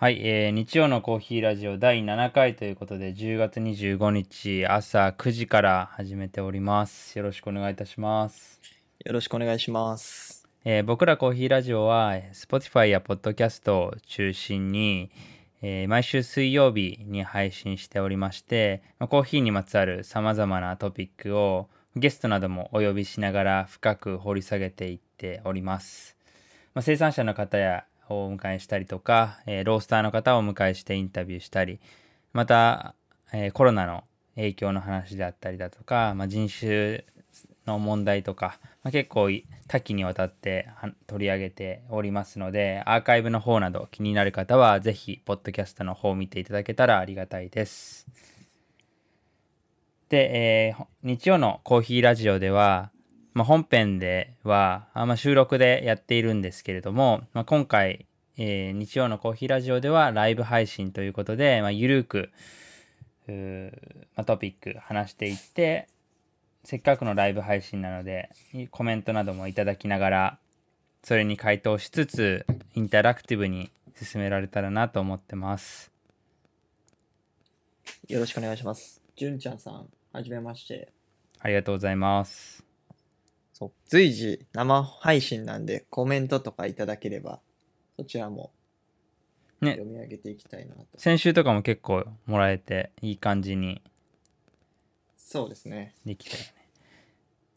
はい、えー日曜のコーヒーラジオ第7回ということで、10月25日朝9時から始めております。よろしくお願いいたします。よろしくお願いします。えー僕らコーヒーラジオは、えー Spotify や Podcast を中心に、えー毎週水曜日に配信しておりまして、まあコーヒーにまつわる様々なトピックをゲストなどもお呼びしながら深く掘り下げていっております。まあ、生産者の方やをお迎えしたりとか、えーロースターの方をお迎えしてインタビューしたり、また、えーコロナの影響の話であったりだとか、まあ、人種の問題とか、まあ、結構多岐にわたって取り上げておりますので、アーカイブの方など気になる方は、ぜひ、ポッドキャストの方を見ていただけたらありがたいです。で、えー日曜のコーヒーラジオでは、まあ、本編では、あまあ、収録でやっているんですけれども、まあ、今回、えー日曜のコーヒーラジオではライブ配信ということで、まあ、ゆるく、まあ、トピック話していって、せっかくのライブ配信なので、いコメントなどもいただきながら、それに回答しつつ、インタラクティブに進められたらなと思ってます。よろしくお願いします。じゅんちゃんさん、はじめまして。ありがとうございます。そう随時生配信なんでコメントとかいただければ、そちらもね読み上げていきたいなと。先週とかも結構もらえて、いい感じにそうですね。できたよね。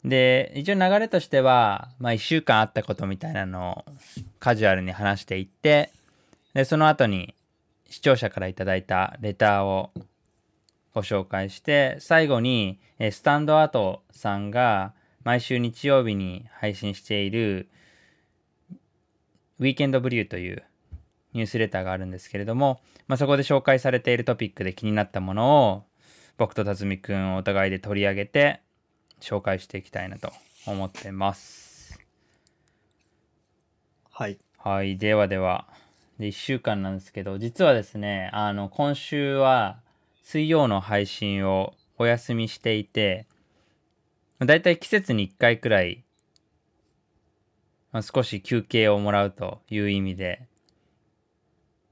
で、一応流れとしては、まあ1週間あったことみたいなのをカジュアルに話していって、で、その後に視聴者からいただいたレターをご紹介して、最後に、えースタンドアートさんが毎週日曜日に配信しているウィーケンドブリューというニュースレターがあるんですけれども、まあ、そこで紹介されているトピックで気になったものを僕と辰巳くんお互いで取り上げて紹介していきたいなと思ってます。はい。はい、ではでは。で、1週間なんですけど、実はですね、あの、今週は水曜の配信をお休みしていて、まあだいたい季節に1回くらい、まあ、少し休憩をもらうという意味で、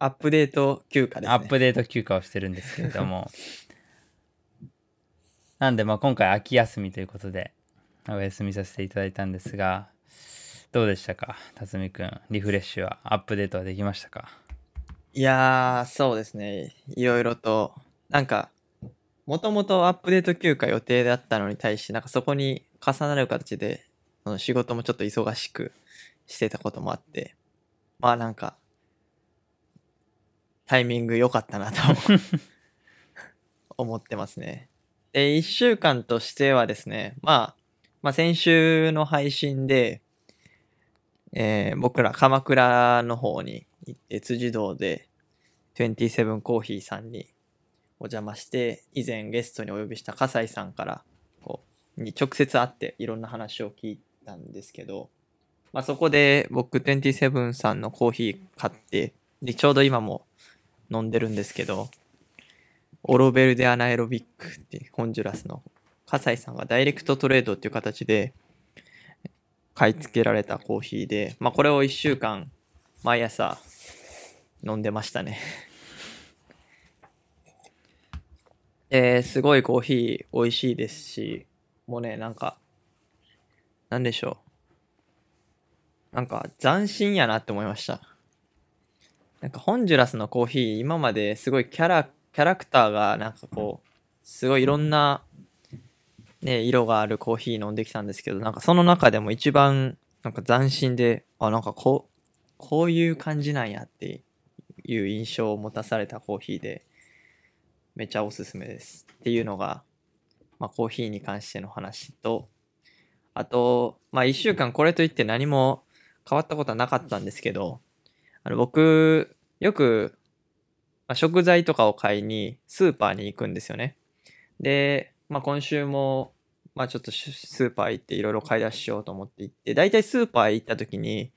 アップデート休暇ですね。アップデート休暇をしてるんですけれども なんでまあ今回秋休みということでお休みさせていただいたんですがどうでしたか？辰巳くんリフレッシュはアップデートはできましたか？いやー、そうですね。いろいろと、なんか、もともとアップデート休暇予定だったのに対して、なんかそこに重なる形で、その仕事もちょっと忙しくしてたこともあって、まあなんか、タイミング良かったなと 思ってますね。で、一週間としてはですね、まあ、まあ先週の配信で、えー僕ら鎌倉の方に行って辻堂で27コーヒーさんにお邪魔して以前ゲストにお呼びした笠井さんからこうに直接会っていろんな話を聞いたんですけど、まあ、そこで僕27さんのコーヒー買ってでちょうど今も飲んでるんですけどオロベルデアナエロビックっていうホンジュラスの笠井さんがダイレクトトレードっていう形で買い付けられたコーヒーで、まあ、これを1週間毎朝飲んでましたね。えー、すごいコーヒー美味しいですし、もうね、なんか、なんでしょう。なんか斬新やなって思いました。なんかホンジュラスのコーヒー、今まですごいキャラ、キャラクターがなんかこう、すごいいろんなね、色があるコーヒー飲んできたんですけど、なんかその中でも一番なんか斬新で、あ、なんかこう、こういう感じなんやっていう印象を持たされたコーヒーで、めちゃおすすめです。っていうのが、まあコーヒーに関しての話と、あと、まあ一週間これといって何も変わったことはなかったんですけど、あの僕、よく、食材とかを買いにスーパーに行くんですよね。で、まあ、今週も、まあ、ちょっとスーパー行っていろいろ買い出ししようと思って行って、大体スーパー行った時に、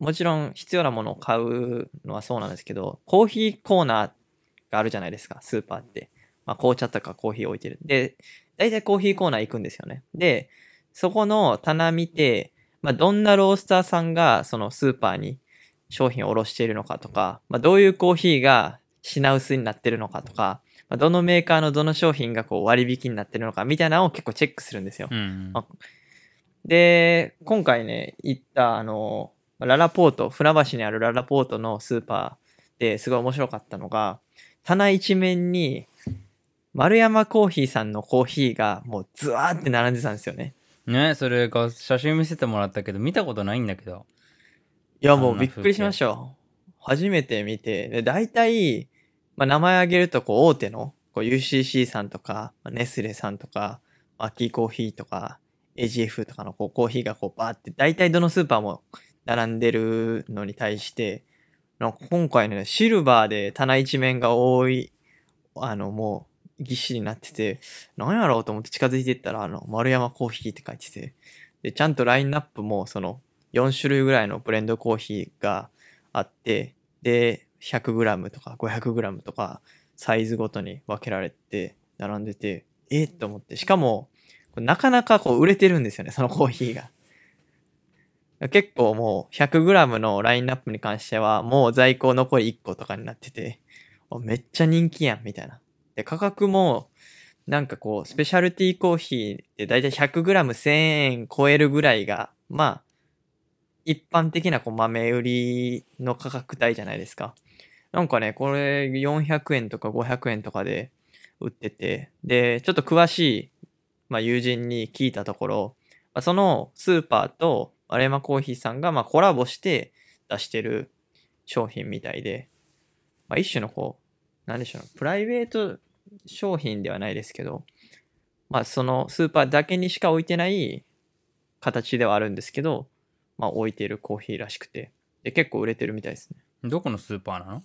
もちろん必要なものを買うのはそうなんですけど、コーヒーコーナーっがあるじゃないですか、スーパーって。まあ、紅茶とかコーヒー置いてる。で、大体コーヒーコーナー行くんですよね。で、そこの棚見て、まあ、どんなロースターさんがそのスーパーに商品を卸しているのかとか、まあ、どういうコーヒーが品薄になってるのかとか、まあ、どのメーカーのどの商品がこう割引になってるのかみたいなのを結構チェックするんですよ。うんあで、今回ね、行った、あの、ララポート、船橋にあるララポートのスーパーですごい面白かったのが、棚一面に、丸山コーヒーさんのコーヒーがもうズワーって並んでたんですよね。ねそれが写真見せてもらったけど見たことないんだけどいや、もうびっくりしましたよ。初めて見て、で大体、まあ、名前挙げると、こう、大手の、こう、UCC さんとか、まあネスレさんとか、アッキーコーヒーとか、AGF とかのこうコーヒーがこう、バーって、大体どのスーパーも並んでるのに対して、なんか今回ね、シルバーで棚一面が多い、あの、もう、ぎっしりになってて、なんやろうと思って近づいていったら、あの、丸山コーヒーって書いてて、で、ちゃんとラインナップも、その、4種類ぐらいのブレンドコーヒーがあって、で、100g とか 500g とか、サイズごとに分けられて、並んでて、えっと思って、しかも、なかなかこう売れてるんですよね、そのコーヒーが。結構もう 100g のラインナップに関しては、もう在庫残り1個とかになってて、めっちゃ人気やん、みたいな。で、価格も、なんかこう、スペシャルティーコーヒーってだいたい 100g1000 円超えるぐらいが、まあ、一般的なこう豆売りの価格帯じゃないですか。なんかね、これ400円とか500円とかで売ってて、で、ちょっと詳しい、まあ、友人に聞いたところ、そのスーパーとアレマコーヒーさんがまあコラボして出してる商品みたいで、まあ、一種のこう、なんでしょう、プライベート商品ではないですけど、まあそのスーパーだけにしか置いてない形ではあるんですけど、まあ置いてるコーヒーらしくて、で結構売れてるみたいですね。どこのスーパーなの？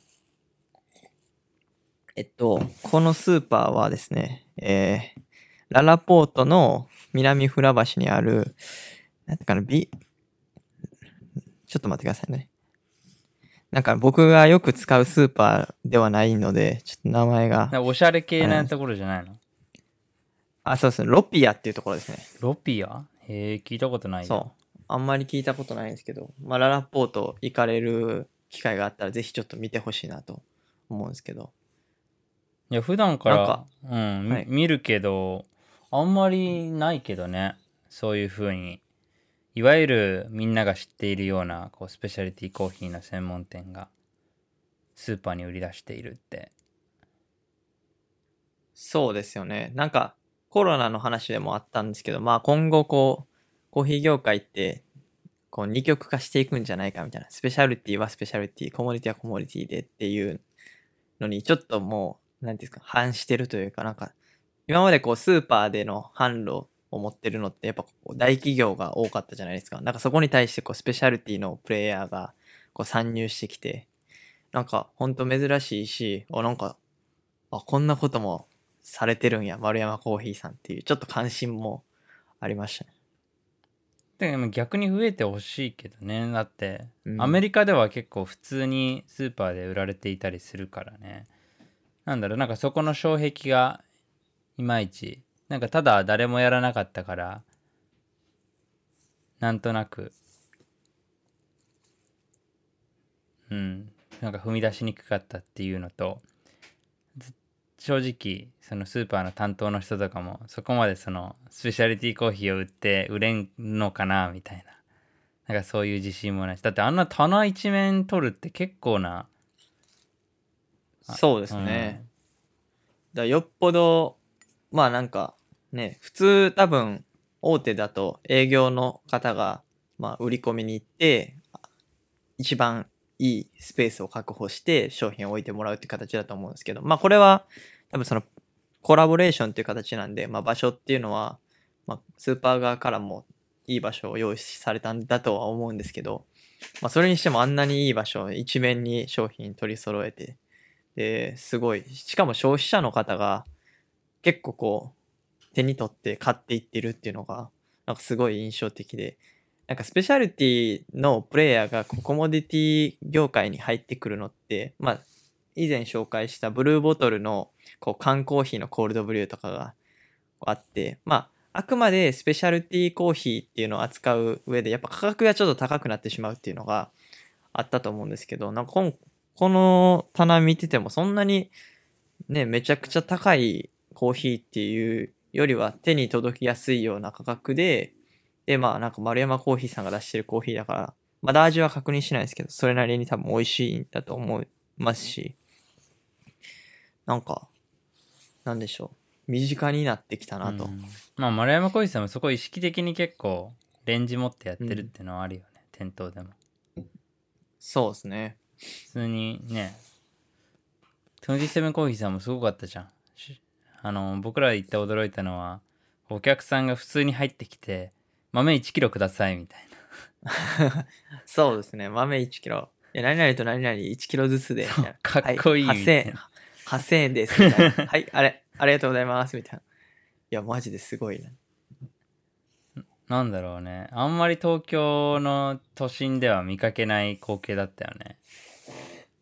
えっと、このスーパーはですね、えー、ララポートの南船橋にある、なんていうかな、ビ、ちょっと待ってくださいね。なんか僕がよく使うスーパーではないので、ちょっと名前が。おしゃれ系なところじゃないの、あ、そうですね、ロピアっていうところですね。ロピア？へえ聞いたことない。よそう。あんまり聞いたことないんですけど、まあ、ララポート行かれる機会があったら、ぜひちょっと見てほしいなと思うんですけど。いや普段からなんかうん、みはい。見るけどあんまりないけどね。そういう風にいわゆるみんなが知っているようなこうスペシャリティコーヒーの専門店がスーパーに売り出しているってそうですよね。なんか、コロナの話でもあったんですけど、まあ今後こう、コーヒー業界って、こう二極化していくんじゃないかみたいな。スペシャルティはスペシャルティ、コモディティはコモディティでっていうのに、ちょっともう、なんていうんですか、反してるというか、なんか、今までこうスーパーでの販路を持ってるのって、やっぱこう大企業が多かったじゃないですか。なんかそこに対してこうスペシャルティのプレイヤーがこう参入してきて、なんかほんと珍しいし、おなんか、あ、こんなこともされてるんや、丸山コーヒーさんっていう、ちょっと関心もありましたね。でも逆に増えてほしいけどねだって、うんアメリカでは結構普通にスーパーで売られていたりするからねなんだろうなんかそこの障壁がいまいちなんかただ誰もやらなかったからなんとなく。うん。なんか踏み出しにくかったっていうのとず正直そのスーパーの担当の人とかもそこまでそのスペシャリティコーヒーを売って売れんのかなみたいな。なんかそういう自信もないし。だってあんな棚一面取るって結構なあそうですね。だからよっぽど、まあなんかね、普通多分大手だと営業の方が、まあ、売り込みに行って、一番いいスペースを確保して商品を置いてもらうって形だと思うんですけど、まあこれは多分そのコラボレーションっていう形なんで、まあ場所っていうのは、まあスーパー側からもいい場所を用意されたんだとは思うんですけど、まあそれにしてもあんなにいい場所、一面に商品取り揃えて、で、すごい、しかも消費者の方が結構こう手に取って買っていってるっていうのが、なんかすごい印象的で、なんかスペシャルティのプレイヤーがコモディティ業界に入ってくるのって、まあ、以前紹介したブルーボトルのこう缶コーヒーのコールドブリューとかがあって、まあ、あくまでスペシャルティコーヒーっていうのを扱う上で、やっぱ価格がちょっと高くなってしまうっていうのがあったと思うんですけど、なんかここの棚見ててもそんなにね、めちゃくちゃ高いコーヒーっていうよりは手に届きやすいような価格で、で、まあなんか丸山コーヒーさんが出してるコーヒーだから、まだ味は確認しないですけど、それなりに多分美味しいんだと思いますし、なんか、なんでしょう。身近になってきたなと。うんまあ丸山浩一さんもそこ意識的に結構レンジ持ってやってるっていうのはあるよね、店頭でもそうですね。普通にね27コーヒーさんもすごかったじゃんしあの僕ら行って驚いたのはお客さんが普通に入ってきて豆1キロくださいみたい そうですね。豆1キロ。いや、何々と何々1キロずつで。かっこいいは8000円。8000円です。みたいな。はい、あれ、ありがとうございます。みたいな。いや、マジですごいな。ななんだろうねあんまり東京の都心では見かけない光景だったよね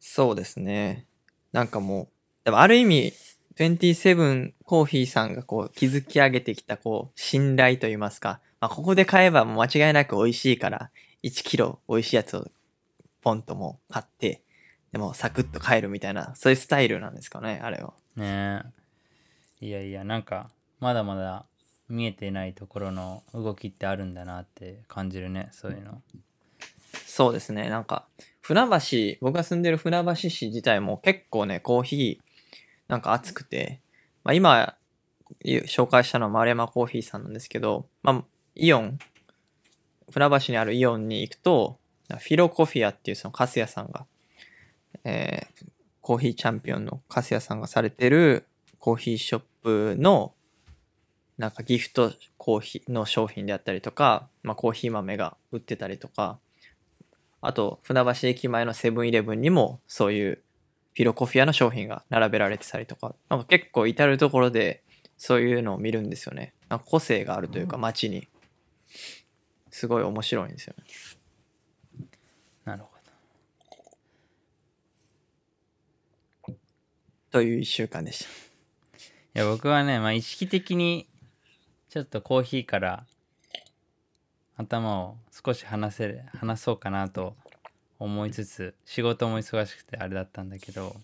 そうですね。なんかもう、でもある意味、27コーヒーさんがこう築き上げてきたこう信頼といいますか、まあ、ここで買えばもう間違いなく美味しいから、1キロ美味しいやつをポンともう買って、でもサクッと帰るみたいな、そういうスタイルなんですかね、あれは。ねえいやいやなんかまだまだ見えていないところの動きってあるんだなって感じるねそういうのそうですね。なんか、船橋、僕が住んでる船橋市自体も結構ね、コーヒー、なんか熱くて、まあ今、紹介したのは丸山コーヒーさんなんですけど、まあ、イオン、船橋にあるイオンに行くと、フィロコフィアっていうそのカスヤさんが、えーコーヒーチャンピオンのカスヤさんがされてるコーヒーショップのなんかギフトコーヒーの商品であったりとか、まあ、コーヒー豆が売ってたりとか、あと、船橋駅前のセブンイレブンにもそういうフィロコフィアの商品が並べられてたりとか、なんか結構至るところでそういうのを見るんですよね。なんか個性があるというか街に。すごい面白いんですよね。なるほという一週間でした。どいや僕はね、まあ、意識的にちょっとコーヒーから頭を少し離せる話そうかなと思いつつ仕事も忙しくてあれだったんだけど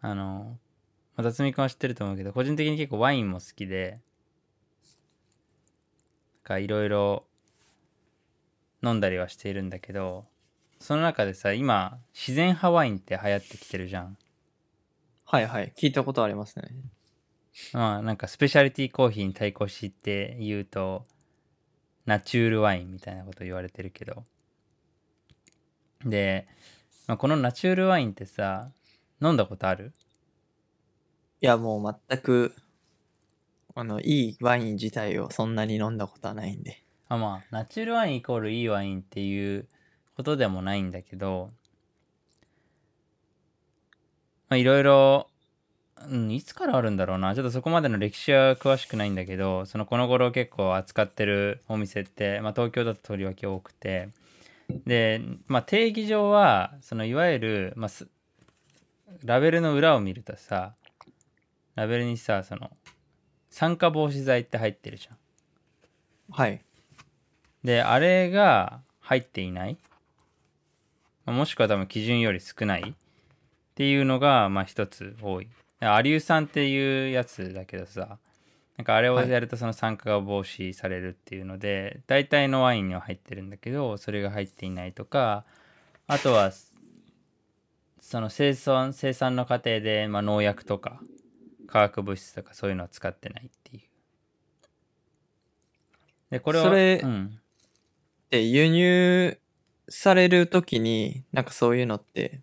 あのまあ辰巳君は知ってると思うけど個人的に結構ワインも好きでかいろいろ飲んだりはしているんだけどその中でさ今自然派ワインって流行ってきてるじゃんはいはい。聞いたことありますね。まあなんかスペシャリティコーヒーに対抗して言うとナチュールワインみたいなこと言われてるけどで、まあ、このナチュールワインってさ飲んだことある？いや、もう全く、あの、いいワイン自体をそんなに飲んだことはないんで。あまあナチュールワインイコールいいワインっていうことでもないんだけどまあいろいろうん、いつからあるんだろうなちょっとそこまでの歴史は詳しくないんだけどそのこの頃結構扱ってるお店って、まあ、東京だととりわけ多くてで、まあ、定義上はそのいわゆる、まあ、すラベルの裏を見るとさラベルにさその酸化防止剤って入ってるじゃん。はい。であれが入っていない、まあもしくは多分基準より少ないっていうのがまあ一つ多いアリュー酸っていうやつだけどさなんかあれをやるとその酸化が防止されるっていうので、大体のワインには入ってるんだけどそれが入っていないとかあとはその生産生産の過程で、まあ、農薬とか化学物質とかそういうのは使ってないっていう。でこれはそれうん、で、輸入されるときに、なんかそういうのって、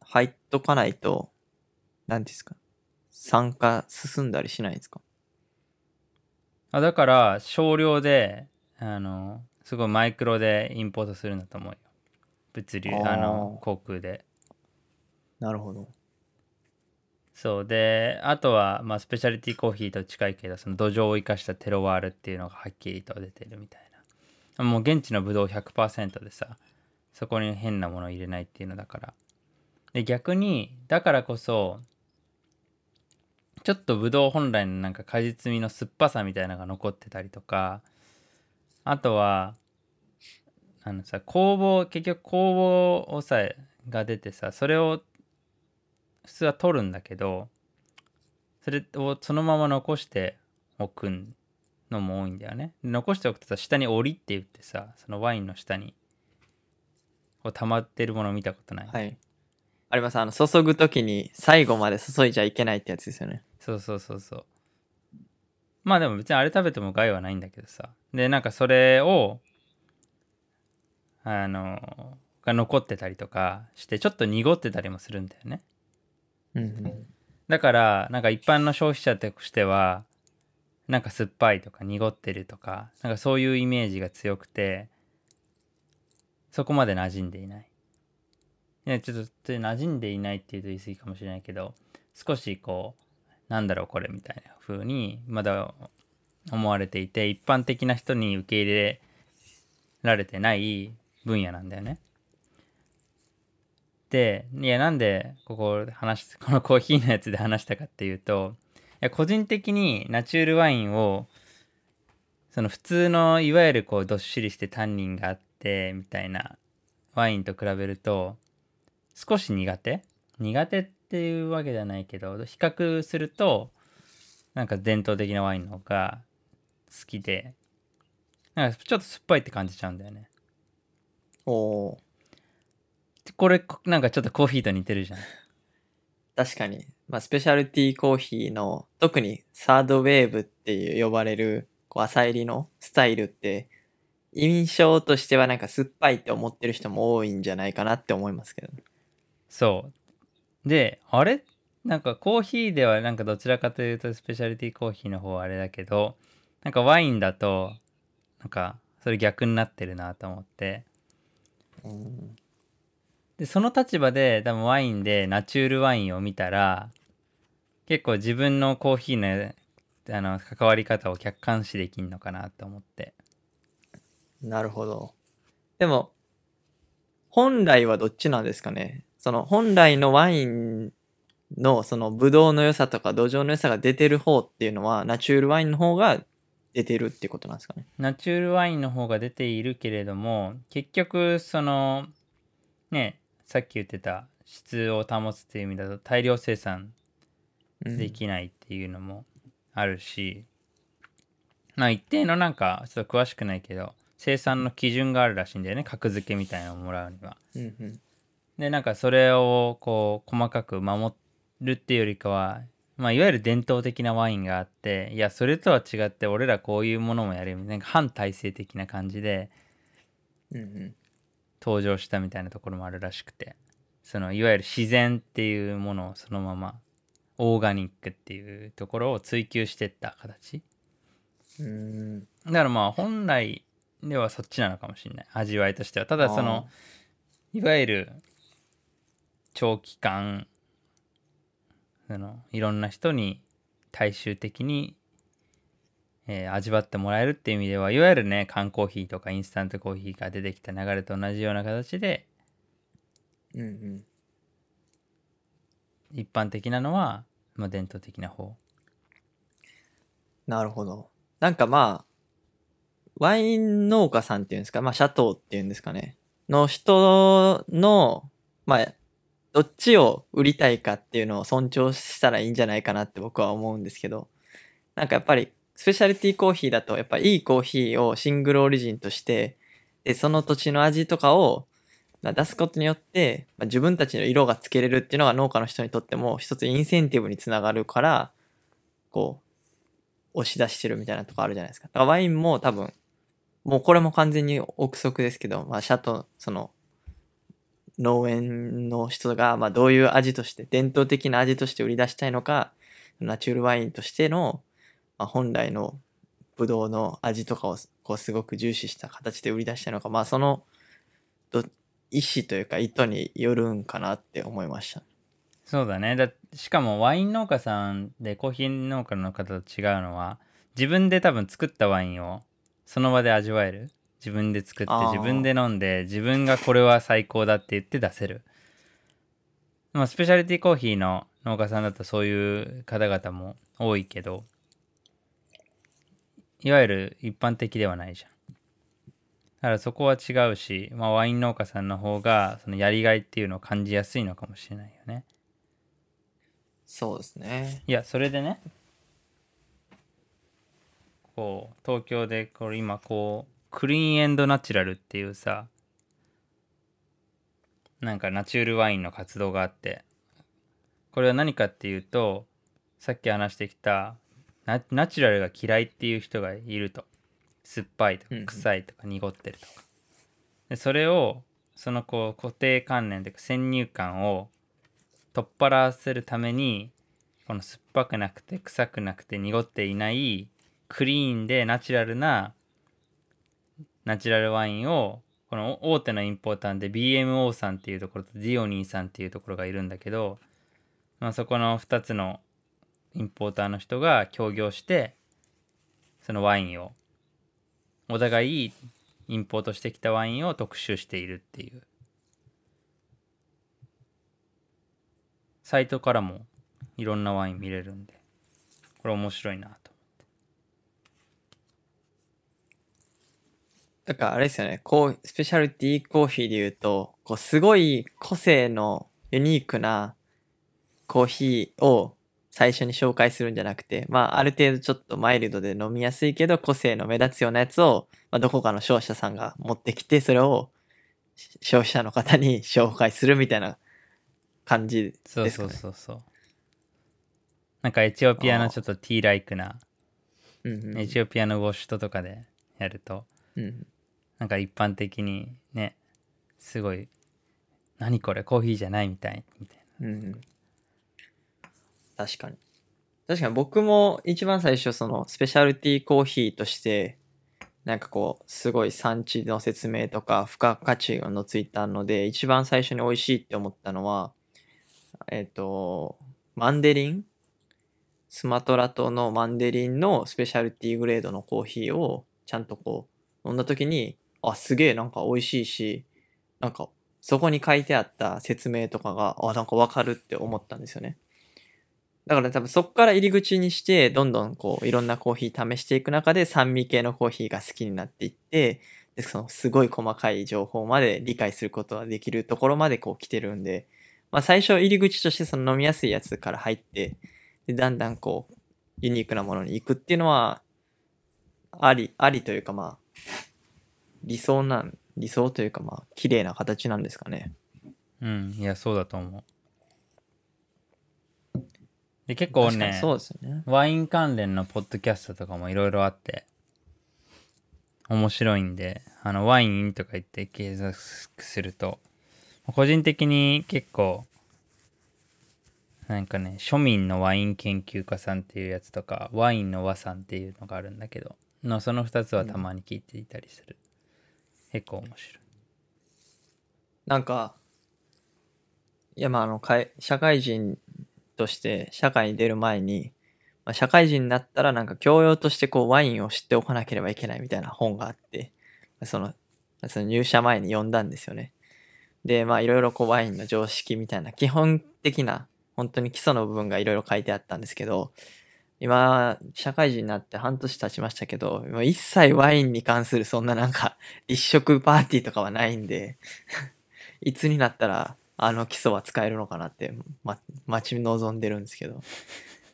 入っとかないと、なんていうんですか、酸化進んだりしないんですか？あだから少量であのすごいマイクロでインポートするんだと思うよ。物流ああーの航空で。なるほど。そう。であとは、まあ、スペシャリティコーヒーと近いけどその土壌を生かしたテロワールっていうのがはっきりと出てるみたいな。もう現地のブドウ100%でさそこに変なものを入れないっていうのだから。で逆にだからこそちょっとブドウ本来のなんか果実味の酸っぱさみたいなのが残ってたりとかあとはあのさ酵母結局酵母をさが出てさそれを普通は取るんだけどそれをそのまま残しておくのも多いんだよね残しておくとさ下に「折り」って言ってさそのワインの下にこう溜まってるもの見たことない、はい。あります。あの、注ぐときに最後まで注いじゃいけないってやつですよね。そうそうそうそう。まあでも別にあれ食べても害はないんだけどさ。でなんかそれをあのが残ってたりとかしてちょっと濁ってたりもするんだよね。うんうん。だからなんか一般の消費者としてはなんか酸っぱいとか濁ってるとかなんかそういうイメージが強くてそこまで馴染んでいない。いやちょっと馴染んでいないっていうと言い過ぎかもしれないけど少しこうなんだろうこれみたいな風にまだ思われていて一般的な人に受け入れられてない分野なんだよね。でいやなんでここ話 このコーヒーのやつで話したかっていうといや個人的にナチュールワインをその普通のいわゆるこうどっしりしてタンニンがあってみたいなワインと比べると少し苦手？苦手っていうわけじゃないけど比較するとなんか伝統的なワインの方が好きでなんかちょっと酸っぱいって感じちゃうんだよねおーこれなんかちょっとコーヒーと似てるじゃん確かに。まあ、スペシャルティーコーヒーの、特にサードウェーブっていう呼ばれる、こう、浅入りのスタイルって、印象としてはなんか酸っぱいって思ってる人も多いんじゃないかなって思いますけど。そうであれ？なんかコーヒーではなんかどちらかというとスペシャルティーコーヒーの方はあれだけどなんかワインだとなんかそれ逆になってるなと思ってうん。でその立場で多分ワインでナチュールワインを見たら結構自分のコーヒーのあの関わり方を客観視できんのかなと思ってなるほど。でも、本来はどっちなんですかね？その本来のワインのそのブドウの良さとか土壌の良さが出てる方っていうのはナチュールワインの方が出てるってことなんですかね？ナチュールワインの方が出ているけれども結局そのねさっき言ってた質を保つっていう意味だと大量生産うんできないっていうのもあるし、まあ一定のなんかちょっと詳しくないけど生産の基準があるらしいんだよね格付けみたいなのをもらうには。うんうんでなんかそれをこう細かく守るっていうよりかは、まあ、いわゆる伝統的なワインがあっていやそれとは違って俺らこういうものもやるみたいななんか反体制的な感じでうんうん。登場したみたいなところもあるらしくてそのいわゆる自然っていうものをそのままオーガニックっていうところを追求してった形。うん。だからまあ本来ではそっちなのかもしれない。味わいとしては。ただそのいわゆる長期間そのいろんな人に大衆的に、えー味わってもらえるっていう意味ではいわゆるね缶コーヒーとかインスタントコーヒーが出てきた流れと同じような形でうんうん一般的なのは、まあ、伝統的な方なるほど。なんかまあ、ワイン農家さんっていうんですか、まあ、シャトーっていうんですかね？の人の、まあ、どっちを売りたいかっていうのを尊重したらいいんじゃないかなって僕は思うんですけど、なんかやっぱり、スペシャリティコーヒーだと、やっぱいいコーヒーをシングルオリジンとして、で、その土地の味とかを出すことによって、まあ、自分たちの色がつけれるっていうのが農家の人にとっても一つインセンティブにつながるから、こう、押し出してるみたいなとこあるじゃないですか。だからワインも多分、もうこれも完全に憶測ですけど、まあ、シャトー、その、農園の人が、まあ、どういう味として、伝統的な味として売り出したいのか、ナチュールワインとしての、まあ、本来のブドウの味とかをこうすごく重視した形で売り出したのか、まあ、その、ど意思というか意図によるんかなって思いました。そうだねだしかもワイン農家さんでコーヒー農家の方と違うのは自分で多分作ったワインをその場で味わえる自分で作って自分で飲んで自分がこれは最高だって言って出せる。まあスペシャリティコーヒーの農家さんだとそういう方々も多いけどいわゆる一般的ではないじゃん。からそこは違うし、まあ、ワイン農家さんの方がそのやりがいっていうのを感じやすいのかもしれないよね。そうですね。いやそれでねこう東京でこれ今こうクリーンエンドナチュラルっていうさなんかナチュールワインの活動があってこれは何かっていうとさっき話してきたナナチュラルが嫌いっていう人がいると。酸っぱいとかうんうん。臭いとか濁ってるとか。でそれをそのこう固定観念というか先入観を取っ払わせるためにこの酸っぱくなくて臭くなくて濁っていないクリーンでナチュラルなナチュラルワインをこの大手のインポーターで BMO さんっていうところとディオニーさんっていうところがいるんだけど、まあ、そこの2つのインポーターの人が協業してそのワインをお互いインポートしてきたワインを特集しているっていう。サイトからもいろんなワイン見れるんでこれ面白いなと。だからあれですよね、こう、スペシャルティーコーヒーで言うと、こう、すごい個性のユニークなコーヒーを最初に紹介するんじゃなくて、まあ、ある程度ちょっとマイルドで飲みやすいけど、個性の目立つようなやつを、まあ、どこかの商社さんが持ってきて、それをし消費者の方に紹介するみたいな感じそうですかね。そうそうそうなんかエチオピアのちょっとティーライクなうんうんエチオピアのウォッシュトとかでやるとうんなんか一般的にねすごい何これコーヒーじゃないみたいみたいうんうん。確かに。確かに僕も一番最初そのスペシャルティーコーヒーとしてなんかこうすごい産地の説明とか付加価値のついたので一番最初に美味しいって思ったのはえっ、とマンデリン？スマトラ島のマンデリンのスペシャルティーグレードのコーヒーをちゃんとこう飲んだ時にあすげえなんか美味しいしなんかそこに書いてあった説明とかがあなんかわかるって思ったんですよね。だから多分そこから入り口にしてどんどんこういろんなコーヒー試していく中で酸味系のコーヒーが好きになっていってでそのすごい細かい情報まで理解することができるところまでこう来てるんで、まあ、最初入り口としてその飲みやすいやつから入ってでだんだんこうユニークなものに行くっていうのはありありというかまあ理想なん理想というかまあ綺麗な形なんですかね。うんいやそうだと思う。で結構ねそうですよね。ワイン関連のポッドキャストとかもいろいろあって面白いんであのワインとか言って検索すると個人的に結構なんかね庶民のワイン研究家さんっていうやつとかワインの和さんっていうのがあるんだけどのその2つはたまに聞いていたりする、結構面白いなんか、いやまああのかい社会人として社会に出る前に、まあ、社会人になったらなんか教養としてこうワインを知っておかなければいけないみたいな本があって、そのその入社前に読んだんですよね。で、まあいろいろこうワインの常識みたいな基本的な本当に基礎の部分がいろいろ書いてあったんですけど、今、社会人になって半年経ちましたけど、今一切ワインに関するそんななんか 立食パーティーとかはないんで、いつになったらあの基礎は使えるのかなって、ま、待ち望んでるんですけど。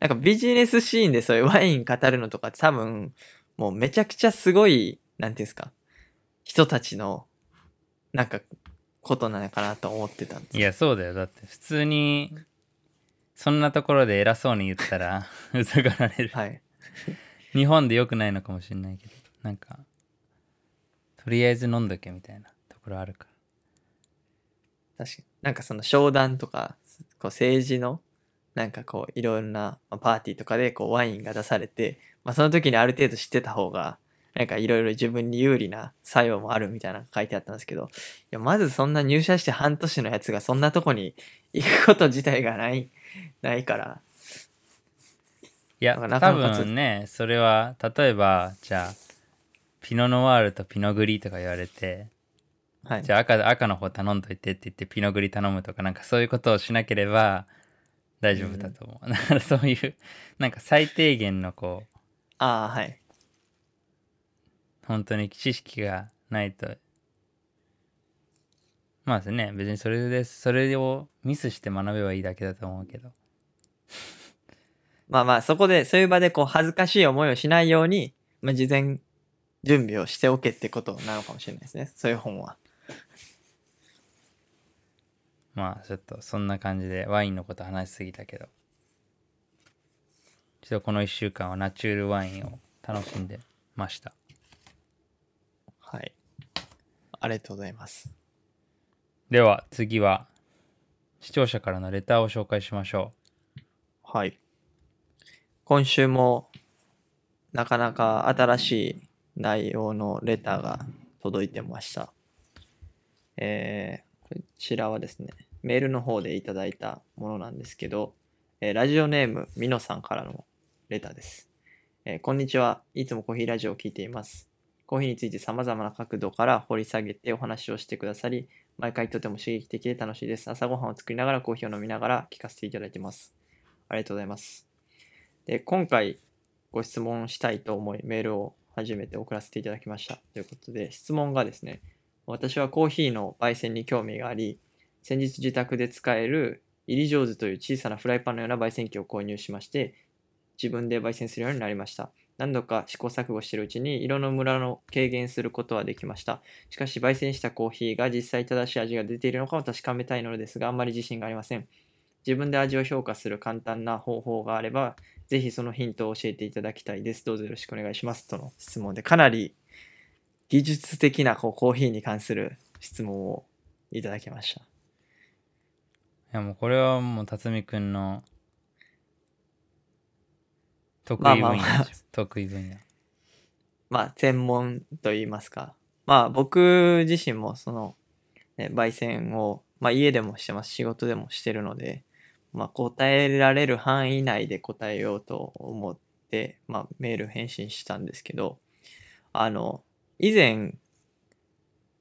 なんかビジネスシーンでそういうワイン語るのとか多分、もうめちゃくちゃすごい、なんていうんですか、人たちの、なんか、ことなのかなと思ってたんですいやそうだよだって普通にそんなところで偉そうに言ったらうざがられるはい。日本で良くないのかもしれないけどなんかとりあえず飲んどけみたいなところあるか確かに。なんかその商談とか、こう政治の、なんかこういろんなまあパーティーとかでこうワインが出されて、まあその時にある程度知ってた方が、なんかいろいろ自分に有利な作用もあるみたいな書いてあったんですけど、いや、まずそんな入社して半年のやつがそんなとこに行くこと自体がない、ないから、いやなんか多分ねそれは例えばじゃあピノノワールとピノグリとか言われてはい。じゃあ赤赤の方頼んどいてって言ってピノグリ頼むとかなんかそういうことをしなければ大丈夫だと思う、だからそういうなんか最低限のこうああ、はい。本当に知識がないと。まあですね、別にそれで、それをミスして学べばいいだけだと思うけど。まあまあ、そこで、そういう場でこう、恥ずかしい思いをしないように、まあ、事前準備をしておけってことなのかもしれないですね。そういう本は。まあちょっとそんな感じでワインのこと話しすぎたけどちょっとこの1週間はナチュールワインを楽しんでましたはい。ありがとうございます。では次は視聴者からのレターを紹介しましょうはい。今週も、なかなか新しい内容のレターが届いてました。えーこちらはですね、メールの方でいただいたものなんですけど、えーラジオネーム、みのさんからのレターです。えーこんにちは。いつもコーヒーラジオを聞いています。コーヒーについて様々な角度から掘り下げてお話をしてくださり、毎回とても刺激的で楽しいです。朝ごはんを作りながらコーヒーを飲みながら聞かせていただいてます。ありがとうございます。で、今回ご質問したいと思い、メールを初めて送らせていただきました。ということで、質問がですね、私はコーヒーの焙煎に興味があり、先日自宅で使える入り上手という小さなフライパンのような焙煎機を購入しまして、自分で焙煎するようになりました。何度か試行錯誤しているうちに色のムラを軽減することはできました。しかし、焙煎したコーヒーが実際正しい味が出ているのかを確かめたいのですが、あんまり自信がありません。自分で味を評価する簡単な方法があれば、ぜひそのヒントを教えていただきたいです。どうぞよろしくお願いします。との質問で、かなり技術的なこうコーヒーに関する質問をいただきました。いやもうこれはもう辰巳くんの得意分野まあまあ得意分野まあ、専門と言いますか。まあ、僕自身もその、ね、焙煎を、まあ、家でもしてます。仕事でもしてるので、まあ、答えられる範囲内で答えようと思って、まあ、メール返信したんですけど、あの、以前、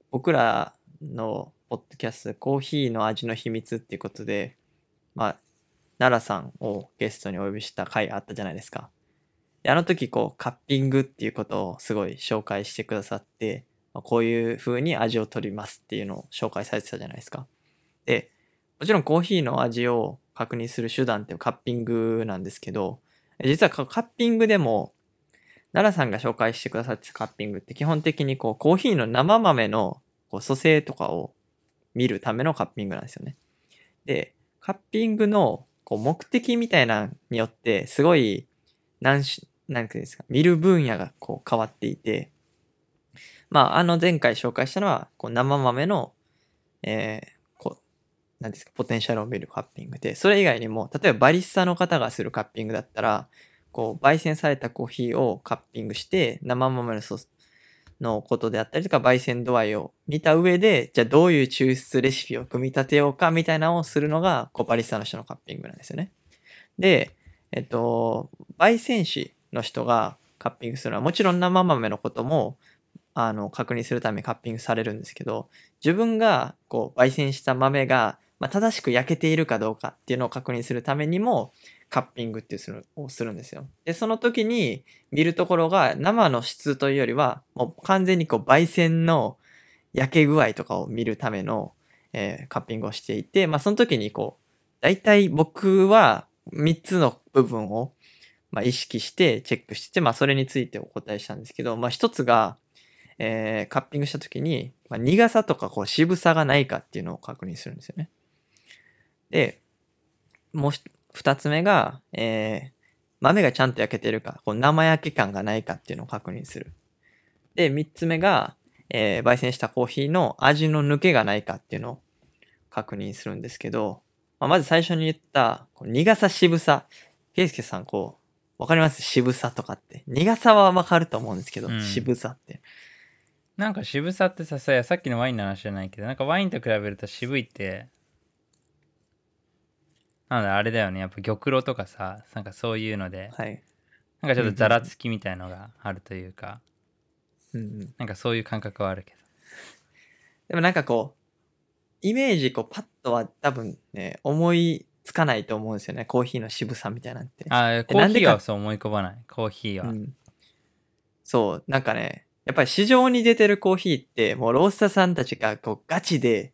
僕らのポッドキャスト、コーヒーの味の秘密っていうことで、まあ、奈良さんをゲストにお呼びした回あったじゃないですか。であの時こうカッピングっていうことをすごい紹介してくださって、まあこういう風に味を取りますっていうのを紹介されてたじゃないですか。で、もちろんコーヒーの味を確認する手段ってカッピングなんですけど、実はカッピングでも、奈良さんが紹介してくださってたカッピングって基本的にこうコーヒーの生豆のこう組成とかを見るためのカッピングなんですよね。で、カッピングのこう目的みたいなによってすごい何し、なんていうんですか、見る分野がこう変わっていて、まあ、あの前回紹介したのは、こう生豆の、えーこう、なんですか、ポテンシャルを見るカッピングで、それ以外にも、例えばバリスタの方がするカッピングだったら、こう、焙煎されたコーヒーをカッピングして、生豆のソースのことであったりとか、焙煎度合いを見た上で、じゃあどういう抽出レシピを組み立てようかみたいなのをするのが、こう、バリスタの人のカッピングなんですよね。で、えっと、焙煎士の人がカッピングするのはもちろん生豆のこともあの確認するためにカッピングされるんですけど自分がこう焙煎した豆が、まあ、正しく焼けているかどうかっていうのを確認するためにもカッピングっていうするをするんですよ。でその時に見るところが生の質というよりはもう完全にこう焙煎の焼け具合とかを見るための、えーカッピングをしていて、まあ、その時にこう大体僕は3つの部分を、まあ、意識してチェックして、まあ、それについてお答えしたんですけど、まあ、1つが、えーカッピングした時に、まあ、苦さとかこう渋さがないかっていうのを確認するんですよね。で、もう2つ目が、えー豆がちゃんと焼けてるか、こう生焼け感がないかっていうのを確認する。で、3つ目が、えー焙煎したコーヒーの味の抜けがないかっていうのを確認するんですけど、まあ、まず最初に言った、こう苦さ、渋さ。ケイスケさん、こう、わかります？渋さとかって。苦さはわかると思うんですけど、うん渋さって。なんか渋さってさささっきのワインの話じゃないけどなんかワインと比べると渋いってなんだあれだよねやっぱ玉露とかさなんかそういうのではい。なんかちょっとざらつきみたいのがあるというかうんうん。なんかそういう感覚はあるけどでもなんかこう、イメージ、こう、パッとは多分ね、思いつかないと思うんですよね。コーヒーの渋さみたいなんて。あコーヒーはそう思い込まないコーヒーは、うん。そう、なんかね、やっぱり市場に出てるコーヒーって、もうロースターさんたちがこうガチで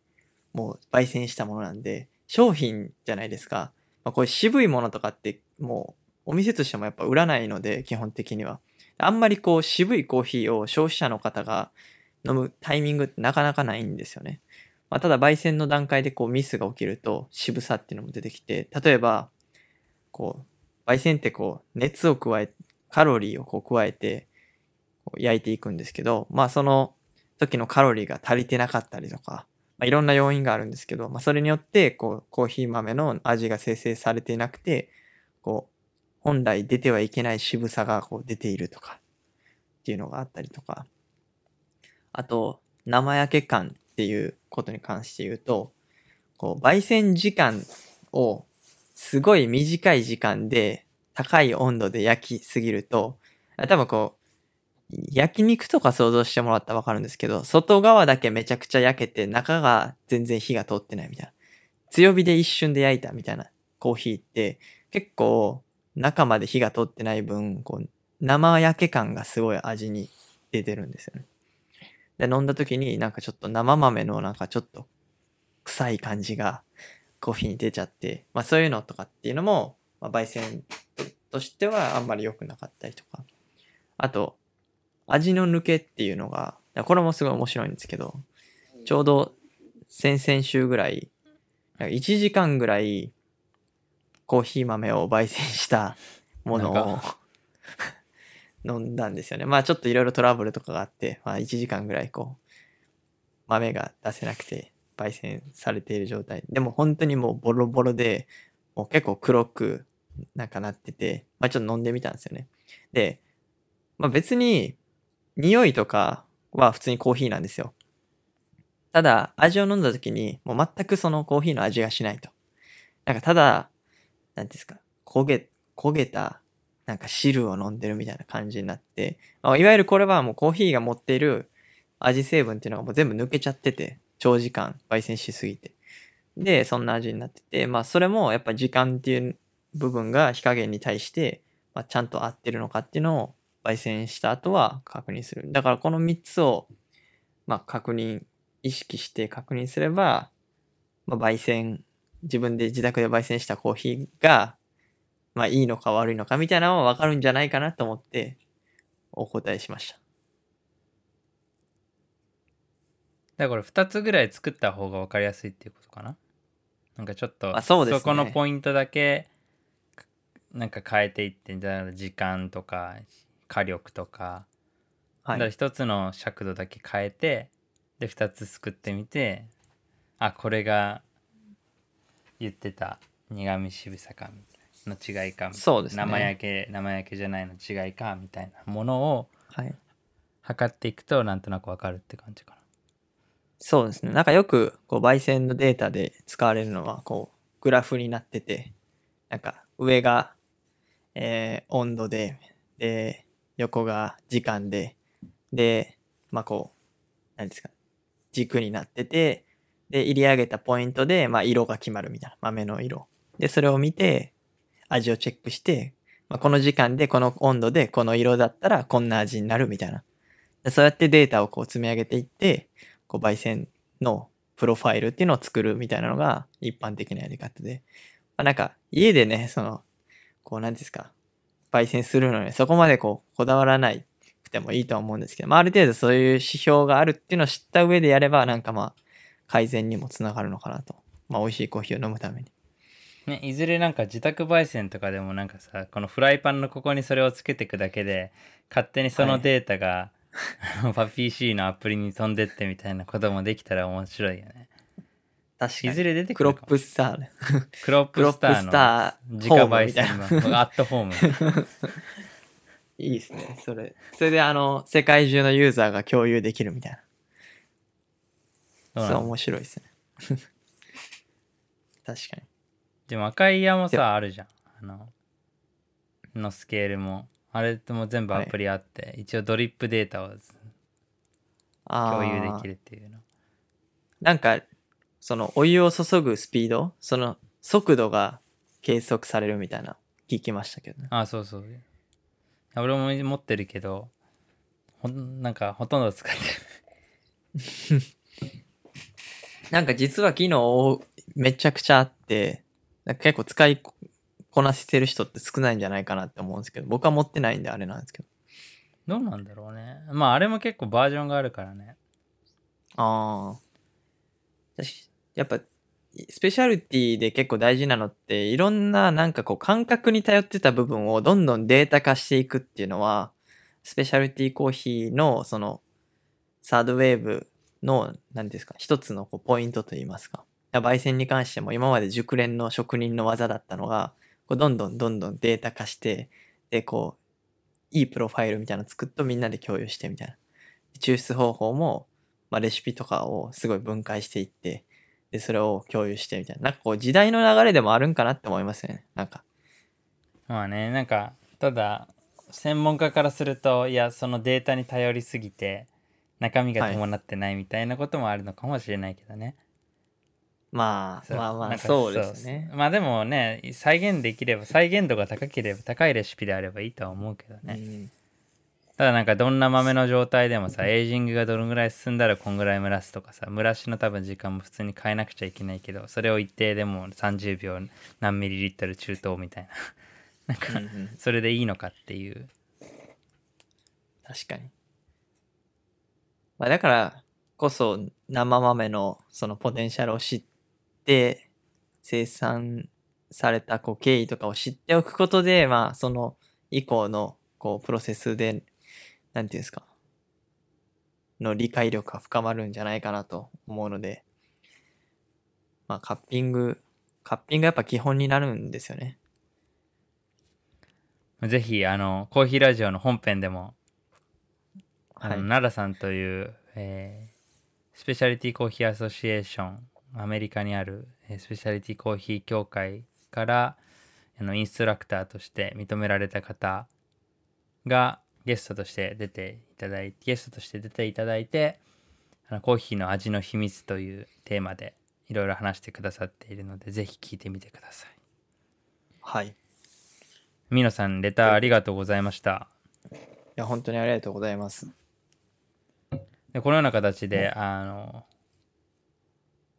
もう焙煎したものなんで、商品じゃないですか。まあ、こういう渋いものとかってもうお店としてもやっぱ売らないので、基本的には。あんまりこう渋いコーヒーを消費者の方が飲むタイミングってなかなかないんですよね。まあ、ただ焙煎の段階でこうミスが起きると渋さっていうのも出てきて、例えば、こう、焙煎ってこう熱を加え、カロリーをこう加えて焼いていくんですけど、まあその時のカロリーが足りてなかったりとか、まあ、いろんな要因があるんですけど、まあそれによってこうコーヒー豆の味が生成されていなくて、こう、本来出てはいけない渋さがこう出ているとかっていうのがあったりとか、あと、生焼け感っていうことに関して言うと、こう、焙煎時間をすごい短い時間で高い温度で焼きすぎると、あ多分こう、焼肉とか想像してもらったらわかるんですけど、外側だけめちゃくちゃ焼けて中が全然火が通ってないみたいな。強火で一瞬で焼いたみたいなコーヒーって結構中まで火が通ってない分、こう生焼け感がすごい味に出てるんですよね。で、飲んだ時になんかちょっと生豆のなんかちょっと臭い感じがコーヒーに出ちゃって、まあそういうのとかっていうのも、まあ、焙煎としてはあんまり良くなかったりとか。あと、味の抜けっていうのが、これもすごい面白いんですけど、ちょうど先々週ぐらい、1時間ぐらいコーヒー豆を焙煎したものを 飲んだんですよね。まあちょっといろいろトラブルとかがあって、まあ1時間ぐらいこう、豆が出せなくて焙煎されている状態。でも本当にもうボロボロで、もう結構黒くなんかなってて、まあちょっと飲んでみたんですよね。で、まあ別に匂いとかは普通にコーヒーなんですよ。ただ味を飲んだ時にもう全くそのコーヒーの味がしないと。なんかただ、なんですか、焦げ、焦げたなんか汁を飲んでるみたいな感じになって、まあ、いわゆるこれはもうコーヒーが持っている味成分っていうのがもう全部抜けちゃってて、長時間焙煎しすぎて。で、そんな味になってて、まあそれもやっぱ時間っていう部分が火加減に対して、まあ、ちゃんと合ってるのかっていうのを焙煎した後は確認する。だからこの3つを、まあ確認、意識して確認すれば、まあ焙煎、自分で自宅で焙煎したコーヒーが、まあいいのか悪いのかみたいなのはわかるんじゃないかなと思ってお答えしました。だから2つぐらい作った方が分かりやすいっていうことかな？なんかちょっとあそねこのポイントだけなんか変えていって時間とか火力とか,、はい。だから1つの尺度だけ変えてで2つ作ってみてあこれが言ってた苦味渋さかみたいなの違いかそうですね生焼け生焼けじゃないの違いかみたいなものをはい。測っていくとなんとなく分かるって感じかなそうですね。なんかよく、こう、焙煎のデータで使われるのは、こう、グラフになってて、なんか、上が、えー温度で、で、横が時間で、で、まあこう、何ですか、軸になってて、で、入り上げたポイントで、まあ色が決まるみたいな、豆の色。で、それを見て、味をチェックして、まあ、この時間で、この温度で、この色だったら、こんな味になるみたいな。でそうやってデータをこう積み上げていって、こう焙煎のプロファイルっていうのを作るみたいなのが一般的なやり方で。まあ、なんか家でね、その、こうなんですか、焙煎するのにそこまでこうこだわらないくてもいいとは思うんですけど、まあある程度そういう指標があるっていうのを知った上でやればなんかまあ改善にもつながるのかなと。まあ美味しいコーヒーを飲むために。ね、いずれなんか自宅焙煎とかでもなんかさこのフライパンのここにそれをつけていくだけで勝手にそのデータが、パピー C のアプリに飛んでってみたいなこともできたら面白いよね。確かに。いずれ出てくクロッるかもプスターね。クロックロッププスターのスター自家ホーム焙みたいな煎の アットホーム。いいですね。それ。それであの、世界中のユーザーが共有できるみたいな。そう面白いですね。確かに。でも赤い矢もでさあるじゃん。あののスケールも。あれとも全部アプリあって、一応ドリップデータをあ共有でーきるっていうの。なんか、そのお湯を注ぐスピード、その速度が計測されるみたいな聞きましたけどね。あそうそう。俺も持ってるけど、ほんなんかほとんど使ってる。なんか実は機能めちゃくちゃあって、なんか結構使いこなせてる人って少ないんじゃないかなって思うんですけど、僕は持ってないんであれなんですけど。どうなんだろうね。まああれも結構バージョンがあるからね。ああ。確かやっぱ、スペシャルティで結構大事なのって、いろんななんかこう感覚に頼ってた部分をどんどんデータ化していくっていうのは、スペシャルティコーヒーのその、サードウェーブの、何ですか、一つのこうポイントといいますか。焙煎に関しても今まで熟練の職人の技だったのが、こうどんどんどんどんデータ化して、で、こう、いいプロファイルみたいなの作っとみんなで共有してみたいな。抽出方法も、まあ、レシピとかをすごい分解していって、で、それを共有してみたいな。なんかこう時代の流れでもあるんかなって思いますよね。なんか。まあね、なんか、ただ、専門家からすると、いや、そのデータに頼りすぎて、中身が伴ってないみたいなこともあるのかもしれないけどね。まあ、そうまあまあ、なんかそうですね。まあでもね、再現できれば、再現度が高ければ、高いレシピであればいいとは思うけどね。うんただなんかどんな豆の状態でもさ、エイジングがどのぐらい進んだらこんぐらい蒸らすとかさ、蒸らしの多分時間も普通に変えなくちゃいけないけど、それを一定でも30秒何ミリリットル中等みたいな。なんか、それでいいのかっていう。確かに。まあだからこそ生豆のそのポテンシャルを知って生産されたこう経緯とかを知っておくことで、まあその以降のこうプロセスで、なんていうんですか、の理解力が深まるんじゃないかなと思うので、まあカッピング、カッピングやっぱ基本になるんですよね。ぜひ、あの、コーヒーラジオの本編でも、あのはい。奈良さんという、えースペシャリティコーヒーアソシエーションアメリカにあるえースペシャリティコーヒー協会からあのインストラクターとして認められた方がゲストとして出ていただいてゲストとして出ていただいてあのコーヒーの味の秘密というテーマでいろいろ話してくださっているのでぜひ聞いてみてください。はい。いミノさんレターありがとうございました。や、本当にありがとうございます。でこのような形であの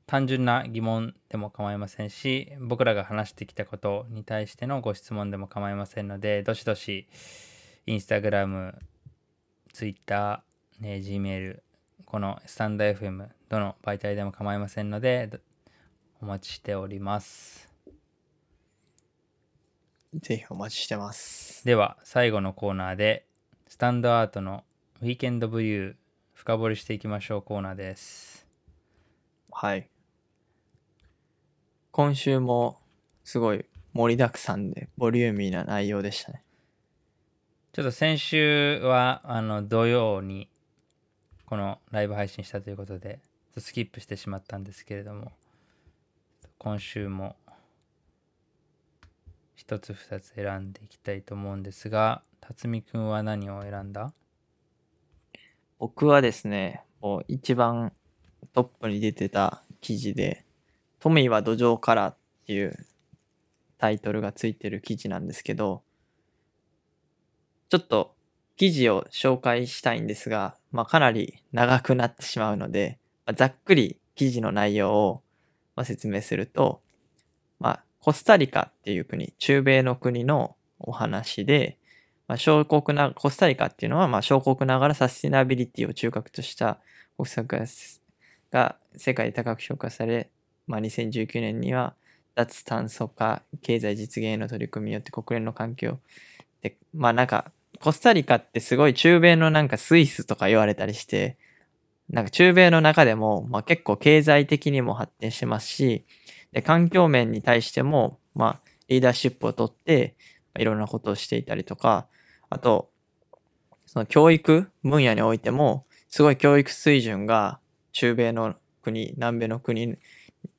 単純な疑問でも構いませんし僕らが話してきたことに対してのご質問でも構いませんのでどしどしインスタグラムツイッター、ね、Gmail このスタンド FM どの媒体でも構いませんのでどお待ちしておりますぜひお待ちしてます。では最後のコーナーでスタンドアートのウィーケンドブリュー深掘りしていきましょうコーナーですはい。今週もすごい盛りだくさんでボリューミーな内容でしたね。ちょっと先週はあの土曜にこのライブ配信したということでスキップしてしまったんですけれども今週も一つ二つ選んでいきたいと思うんですが辰巳くんは何を選んだ？僕はですね、もう一番トップに出てた記事で、トミーは土壌からっていうタイトルがついてる記事なんですけど、ちょっと記事を紹介したいんですが、まあ、かなり長くなってしまうので、まあざっくり記事の内容を説明すると、まあ、コスタリカっていう国、中米の国のお話で、まあ、小国な、コスタリカっていうのは、まあ、小国ながらサスティナビリティを中核とした国策が世界で高く評価され、まあ、2019年には脱炭素化経済実現への取り組みによって国連の環境で、まあなんか、コスタリカってすごい中米のなんかスイスとか言われたりして、なんか中米の中でも、まあ、結構経済的にも発展してますし、で環境面に対しても、まあ、リーダーシップを取って、いろんなことをしていたりとか、あと、その教育分野においても、すごい教育水準が中米の国、南米の国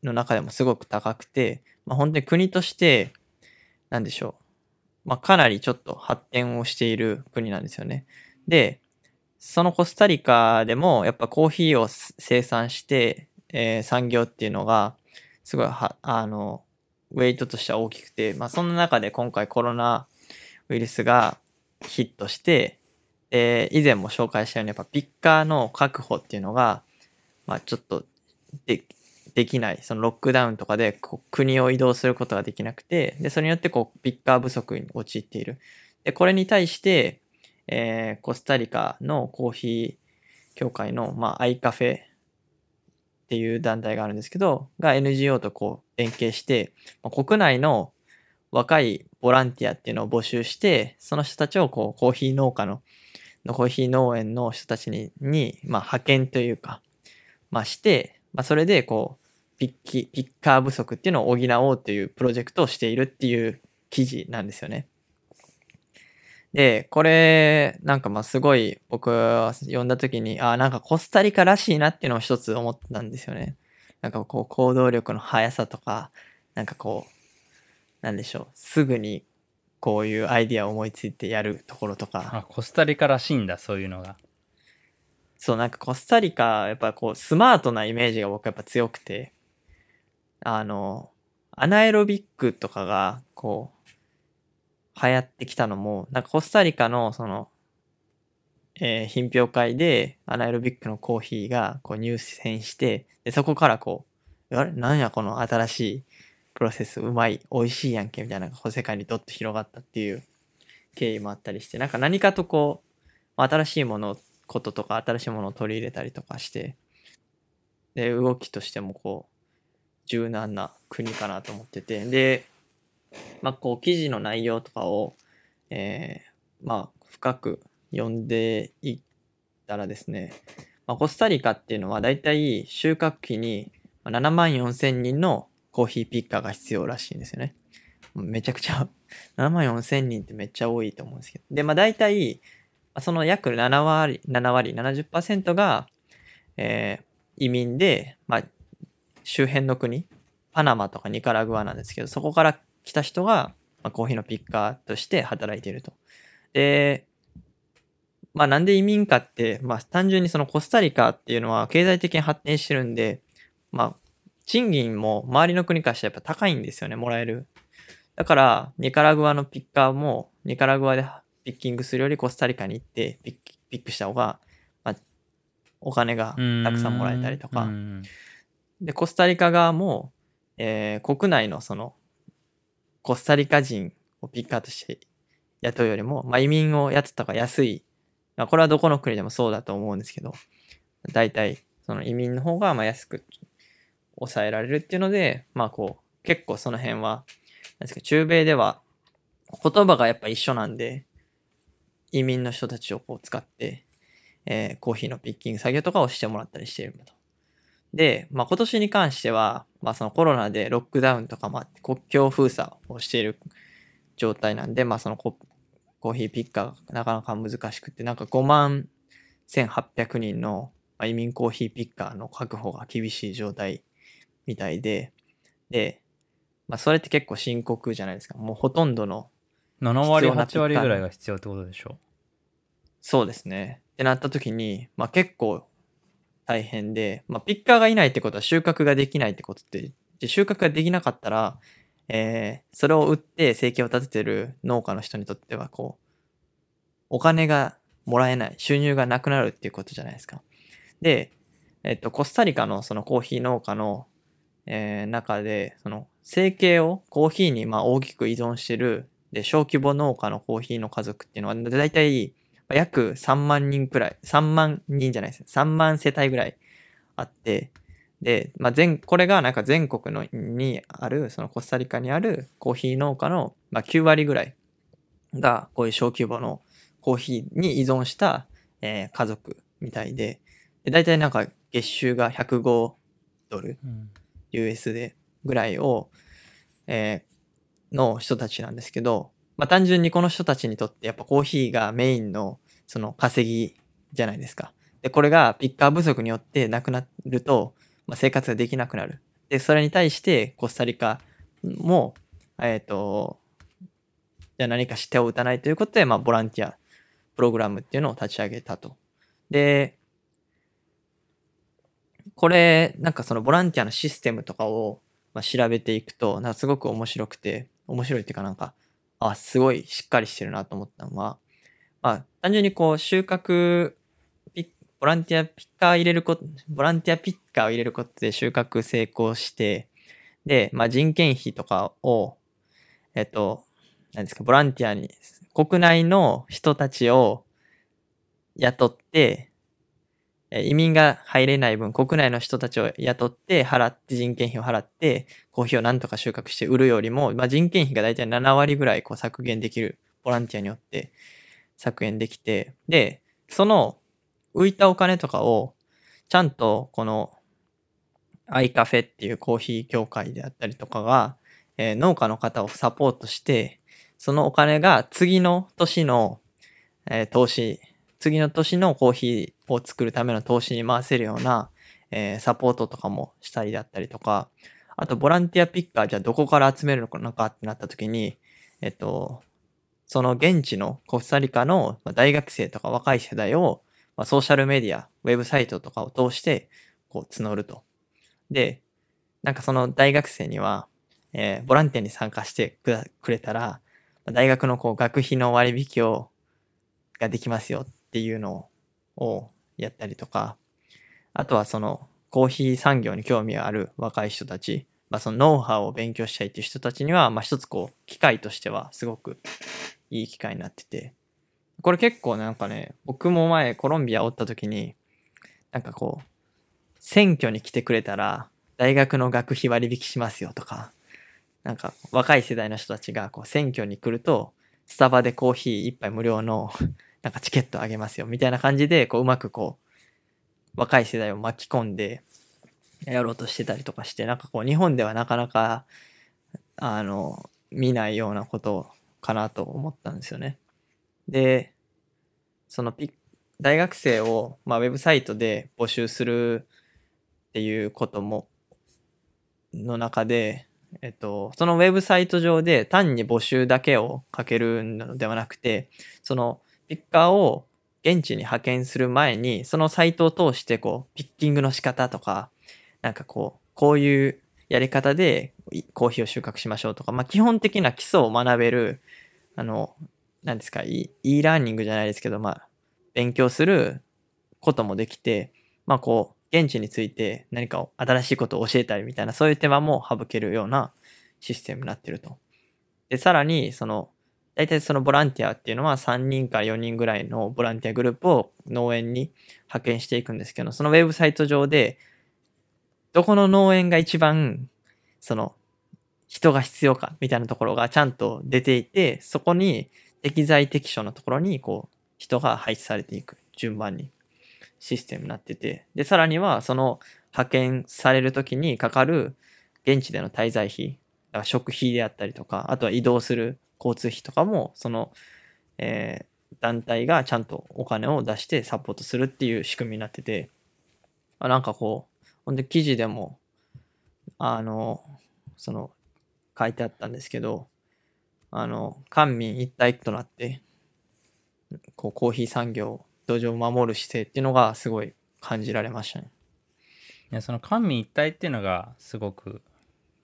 の中でもすごく高くて、まあ、本当に国として、なんでしょう。まあ、かなりちょっと発展をしている国なんですよね。で、そのコスタリカでも、やっぱコーヒーを生産して、えー産業っていうのが、すごいは、あの、ウェイトとしては大きくて、まあ、その中で今回コロナウイルスがヒットして、で、以前も紹介したように、やっぱピッカーの確保っていうのが、まあちょっとでできない。そのロックダウンとかで国を移動することができなくて、で、それによってこうピッカー不足に陥っている。で、これに対して、えーコスタリカのコーヒー協会の、まあ、アイカフェっていう団体があるんですけど、が NGO とこう連携して、まあ国内の若いボランティアっていうのを募集して、その人たちをこうコーヒー農家の、のコーヒー農園の人たちに、にまあ、派遣というか、まあ、して、まあ、それでこう、ピッキ、ピッカー不足っていうのを補おうというプロジェクトをしているっていう記事なんですよね。で、これ、なんかまあすごい僕は読んだ時に、あなんかコスタリカらしいなっていうのを一つ思ったんですよね。なんかこう行動力の速さとか、なんかこう、なんでしょう、すぐにこういうアイディアを思いついてやるところとか、あ、コスタリカらしいんだ、そういうのが。そう、なんかコスタリカ、やっぱこう、スマートなイメージが僕やっぱ強くて、あの、アナエロビックとかが、こう、流行ってきたのも、なんかコスタリカの、その、えー品評会で、アナエロビックのコーヒーが、こう、入選して、で、そこからこう、あれ？なんやこの新しいプロセス、うまい、美味しいやんけ、みたいな世界にどっと広がったっていう経緯もあったりして、なんか何かとこう、新しいものこととか新しいものを取り入れたりとかしてで動きとしてもこう柔軟な国かなと思っててでまあこう記事の内容とかを、えーまあ深く読んでいったらですね、まあ、コスタリカっていうのはだいたい収穫期に7万4千人のコーヒーピッカーが必要らしいんですよね。めちゃくちゃ 7万4千人ってめっちゃ多いと思うんですけど。で、まあ大体まあその約7割、7割、70%が、えー移民で、まあ、周辺の国、パナマとかニカラグアなんですけど、そこから来た人が、まあ、コーヒーのピッカーとして働いていると。で、まあなんで移民かって、まあ単純にそのコスタリカっていうのは経済的に発展してるんで、まあ賃金も周りの国からしたらやっぱ高いんですよね、もらえる。だから、ニカラグアのピッカーも、ニカラグアでピッキングするよりコスタリカに行ってピッピックした方が、まあ、お金がたくさんもらえたりとか、で、コスタリカ側も、えー国内のその、コスタリカ人をピッカーとして雇うよりも、まあ、移民を雇った方が安い。まあ、これはどこの国でもそうだと思うんですけど、大体、その移民の方がまあ安く抑えられるっていうので、まあこう、結構その辺は、なんですか、中米では言葉がやっぱ一緒なんで、移民の人たちをこう使って、えーコーヒーのピッキング作業とかをしてもらったりしていると。で、まあ、今年に関しては、まあ、そのコロナでロックダウンとかもあって国境封鎖をしている状態なんで、まあ、そのココーヒーピッカーがなかなか難しくて、なんか5万1800人のまあ移民コーヒーピッカーの確保が厳しい状態みたいで、で、まあ、それって結構深刻じゃないですか。もうほとんどの7割、必要な8割ぐらいが必要ってことでしょ？そうですね。ってなった時に、まあ結構大変で、まあピッカーがいないってことは収穫ができないってことって、で収穫ができなかったら、えーそれを売って生計を立ててる農家の人にとっては、こう、お金がもらえない、収入がなくなるっていうことじゃないですか。で、えっと、コスタリカのそのコーヒー農家の、えー中で、その生計をコーヒーにまあ大きく依存してる、で、小規模農家のコーヒーの家族っていうのは、だいたい約3万人くらい、3万人じゃないです。3万世帯ぐらいあって、で、まあ、全、これがなんか全国のにある、そのコスタリカにあるコーヒー農家の、まあ、9割ぐらいが、こういう小規模のコーヒーに依存した、えー家族みたいで、で、大体なんか月収が105ドル、うん。US でぐらいを、えーの人たちなんですけど、まあ単純にこの人たちにとってやっぱコーヒーがメインのその稼ぎじゃないですか。で、これがピッカー不足によってなくなると、まあ、生活ができなくなる。で、それに対してコスタリカも、えっ、と、じゃあ何かしてを打たないということで、まあボランティアプログラムっていうのを立ち上げたと。で、これ、なんかそのボランティアのシステムとかを、まあ、調べていくと、なんかすごく面白くて、面白いっていうかなんか、あ、すごいしっかりしてるなと思ったのは、まあ、単純にこう、収穫、ボランティアピッカー入れること、ボランティアピッカーを入れることで収穫成功して、で、まあ、人件費とかを、えっと、何ですか、ボランティアに、国内の人たちを雇って、移民が入れない分、国内の人たちを雇って、払って、人件費を払って、コーヒーをなんとか収穫して売るよりも、まあ、人件費がだいたい7割ぐらいこう削減できる、ボランティアによって削減できて、で、その浮いたお金とかを、ちゃんとこの、アイカフェっていうコーヒー協会であったりとかが、えー農家の方をサポートして、そのお金が次の年の、えー投資、次の年のコーヒーを作るための投資に回せるような、えーサポートとかもしたりだったりとか、あとボランティアピッカーじゃあどこから集めるのかってなった時に、えっと、その現地のコスタリカの大学生とか若い世代を、まあ、ソーシャルメディア、ウェブサイトとかを通してこう募ると。で、なんかその大学生には、えーボランティアに参加してくくれたら、大学のこう学費の割引を、ができますよっていうのをやったりとか、あとはそのコーヒー産業に興味ある若い人たち、まあそのノウハウを勉強したいっていう人たちには、まあ一つこう、機会としてはすごくいい機会になってて、これ結構なんかね、僕も前コロンビアおった時に、なんかこう、選挙に来てくれたら、大学の学費割引しますよとか、なんか若い世代の人たちがこう選挙に来ると、スタバでコーヒー一杯無料のなんかチケットあげますよみたいな感じで、こううまくこう、若い世代を巻き込んでやろうとしてたりとかして、なんかこう日本ではなかなか、あの、見ないようなことかなと思ったんですよね。で、そのピ大学生を、まあ、ウェブサイトで募集するっていうことも、の中で、えっと、そのウェブサイト上で単に募集だけをかけるのではなくて、そのピッカーを現地に派遣する前に、そのサイトを通して、こう、ピッキングの仕方とか、なんかこう、こういうやり方でコーヒーを収穫しましょうとか、まあ、基本的な基礎を学べる、あの、なんですか、e, e ラーニングじゃないですけど、まあ、勉強することもできて、まあこう、現地について何か新しいことを教えたりみたいな、そういう手間も省けるようなシステムになってると。で、さらに、その、大体そのボランティアっていうのは3人から4人ぐらいのボランティアグループを農園に派遣していくんですけど、そのウェブサイト上で、どこの農園が一番、その、人が必要かみたいなところがちゃんと出ていて、そこに適材適所のところに、こう、人が配置されていく順番にシステムになってて、で、さらにはその派遣されるときにかかる現地での滞在費、だから食費であったりとか、あとは移動する交通費とかも、その、えー団体がちゃんとお金を出してサポートするっていう仕組みになってて、あなんかこう、ほんで記事でも、あの、その、書いてあったんですけど、あの、官民一体となって、こうコーヒー産業、土壌を守る姿勢っていうのがすごい感じられましたね。いやその官民一体っていうのがすごく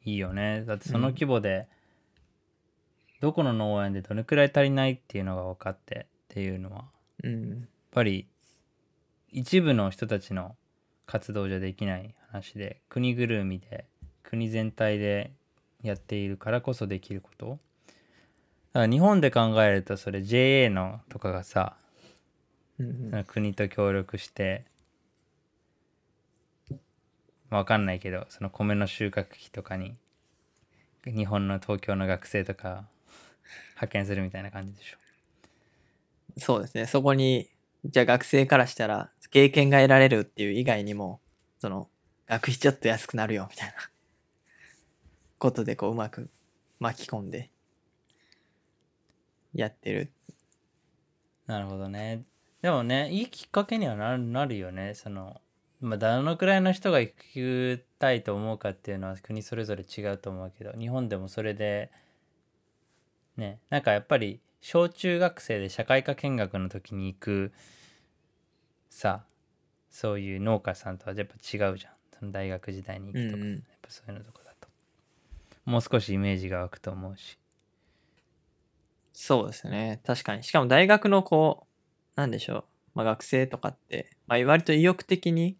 いいよねだってその規模で、どこの農園でどれくらい足りないっていうのが分かってっていうのはうんやっ。ぱり一部の人たちの活動じゃできない話で国ぐるみで国全体でやっているからこそできることだから日本で考えるとそれ JA のとかがさうん国と協力してわかんないけどその米の収穫期とかに日本の東京の学生とか派遣するみたいな感じでしょそうですね。そこに、じゃあ学生からしたら、経験が得られるっていう以外にも、その、学費ちょっと安くなるよ、みたいな、ことで、こう、うまく巻き込んで、やってる。なるほどねでもねいいきっかけにはなるなるよねそのまあどのくらいの人が行きたいと思うかっていうのは国それぞれ違うと思うけど日本でもそれでねなんかやっぱり小中学生で社会科見学の時に行くさそういう農家さんとはやっぱ違うじゃん。その大学時代に行くとか、うんうん。やっぱそういうのとかだと。もう少しイメージが湧くと思うし。そうですね。確かに。しかも大学のこう、なんでしょう、まあ、学生とかって、まあ、割と意欲的に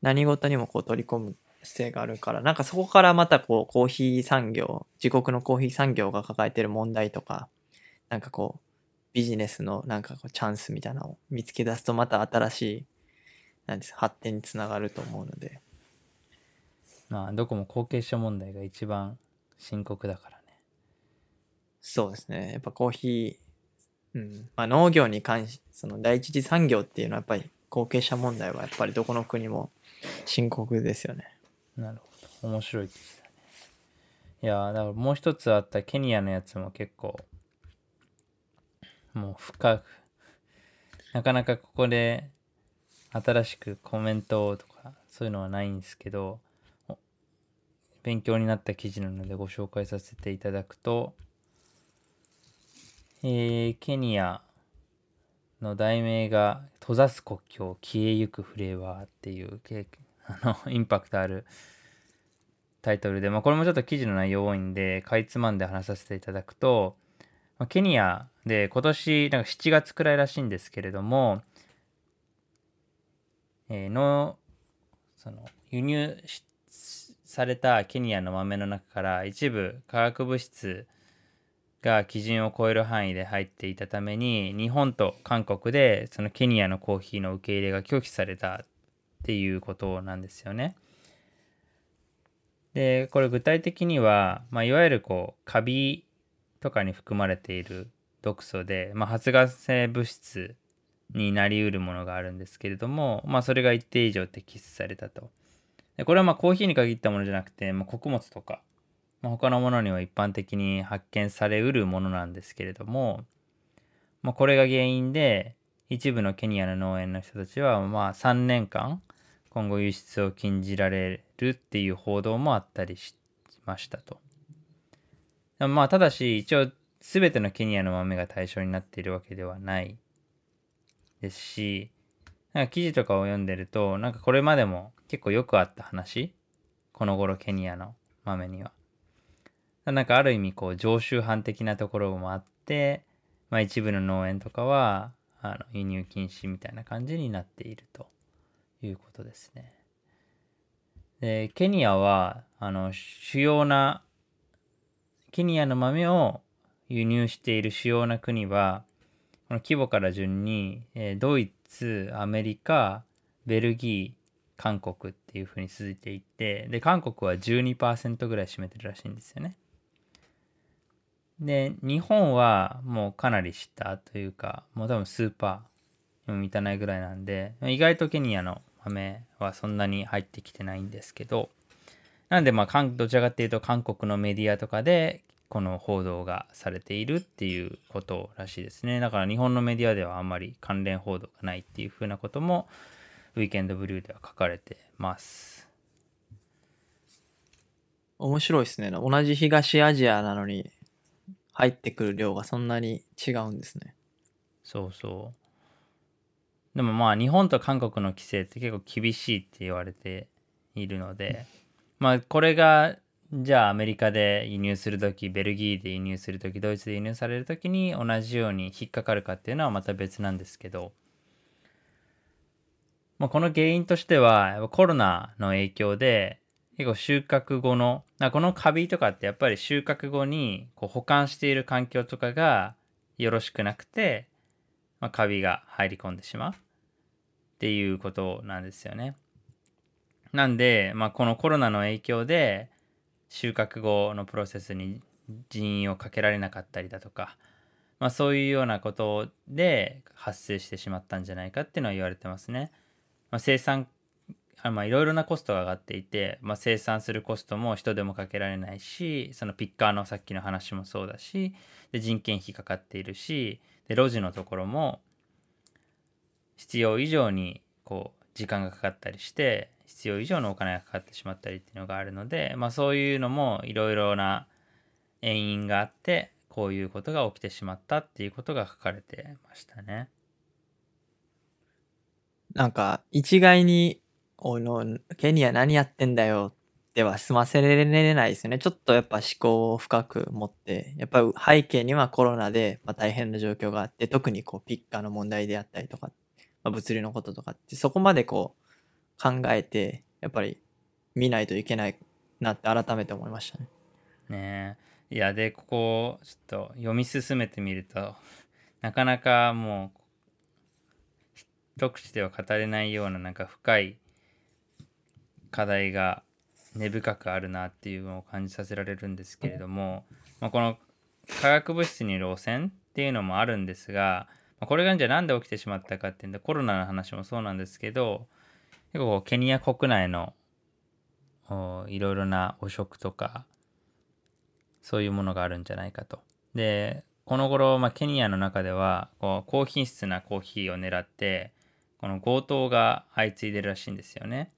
何事にもこう取り込む姿勢があるから、なんかそこからまたこうコーヒー産業、自国のコーヒー産業が抱えてる問題とか、なんかこう、ビジネスのなんかこうチャンスみたいなのを見つけ出すとまた新しい、なんです発展につながると思うので、まあどこも後継者問題が一番深刻だからねそうですね。やっぱコーヒー、うん。まあ農業に関し、その第一次産業っていうのはやっぱり後継者問題はやっぱりどこの国も深刻ですよね。なるほど。面白い記事だね。いやだからもう一つあったケニアのやつも結構もう深くなかなかここで新しくコメントとかそういうのはないんですけど勉強になった記事なのでご紹介させていただくと、えーケニアの題名が「閉ざす国境消えゆくフレーバー」っていうあの インパクトあるタイトルで、まあ、これもちょっと記事の内容多いんでかいつまんで話させていただくと、まあケニアで今年なんか7月くらいらしいんですけれども、えーのその輸入されたケニアの豆の中から一部化学物質が基準を超える範囲で入っていたために日本と韓国でそのケニアのコーヒーの受け入れが拒否された。っていうことなんですよね。でこれ具体的には、まあ、いわゆるこうカビとかに含まれている毒素で、まあ、発が性物質になりうるものがあるんですけれども、まあ、それが一定以上摘出されたと。でこれはまコーヒーに限ったものじゃなくて、まあ、穀物とか、まあ、他のものには一般的に発見されうるものなんですけれども、まあ、これが原因で一部のケニアの農園の人たちはまあ3年間今後輸出を禁じられるっていう報道もあったりしましたと。まあただし一応全てのケニアの豆が対象になっているわけではないですしなんか記事とかを読んでるとなんかこれまでも結構よくあった話この頃ケニアの豆には。なんかある意味こう常習犯的なところもあって、まあ、一部の農園とかはあの輸入禁止みたいな感じになっているということですね。でケニアはあの主要なケニアの豆を輸入している主要な国はこの規模から順に、えドイツアメリカベルギー韓国っていうふうに続いていてで韓国は12%ぐらい占めてるらしいんですよね。で日本はもうかなり下というかもう多分スーパーにも満たないぐらいなんで意外とケニアの豆はそんなに入ってきてないんですけどなんでまあどちらかっていうと韓国のメディアとかでこの報道がされているっていうことらしいですねだから日本のメディアではあんまり関連報道がないっていうふうなこともウィーケンドブリューでは書かれてます面白いですね。同じ東アジアなのに入ってくる量がそんなに違うんですね。そうそうでもまあ日本と韓国の規制って結構厳しいって言われているのでまあこれがじゃあアメリカで輸入する時ベルギーで輸入する時ドイツで輸入される時に同じように引っかかるかっていうのはまた別なんですけど、まあ、この原因としてはコロナの影響で結構収穫後のこのカビとかってやっぱり収穫後にこう保管している環境とかがよろしくなくて、まあ、カビが入り込んでしまうっていうことなんですよね。なんで、まあ、このコロナの影響で収穫後のプロセスに人員をかけられなかったりだとか、まあ、そういうようなことで発生してしまったんじゃないかっていうのは言われてますね。まあ、生産あまあいろいろなコストが上がっていて、まあ、生産するコストも人でもかけられないしそのピッカーのさっきの話もそうだしで人件費かかっているしで路地のところも必要以上にこう時間がかかったりして必要以上のお金がかかってしまったりっていうのがあるので、まあ、そういうのもいろいろな原因があってこういうことが起きてしまったっていうことが書かれてましたね。なんか一概に、おの、ケニア何やってんだよでは済ませられないですよね。ちょっとやっぱ思考を深く持って、やっぱり背景にはコロナでまあ大変な状況があって、特にこうピッカーの問題であったりとか、まあ、物流のこととかって、そこまでこう考えて、やっぱり見ないといけないなって改めて思いましたね。ねえいやでここちょっと読み進めてみるとなかなかもう一口では語れないようななんか深い課題が根深くあるなっていうのを感じさせられるんですけれども、まあ、この化学物質による汚染っていうのもあるんですが、まあこれがじゃあなんで起きてしまったかっていうんでコロナの話もそうなんですけど結構ケニア国内のいろいろな汚職とかそういうものがあるんじゃないかと。でこの頃、まあ、ケニアの中ではこう高品質なコーヒーを狙ってこの強盗が相次いでるらしいんですよね。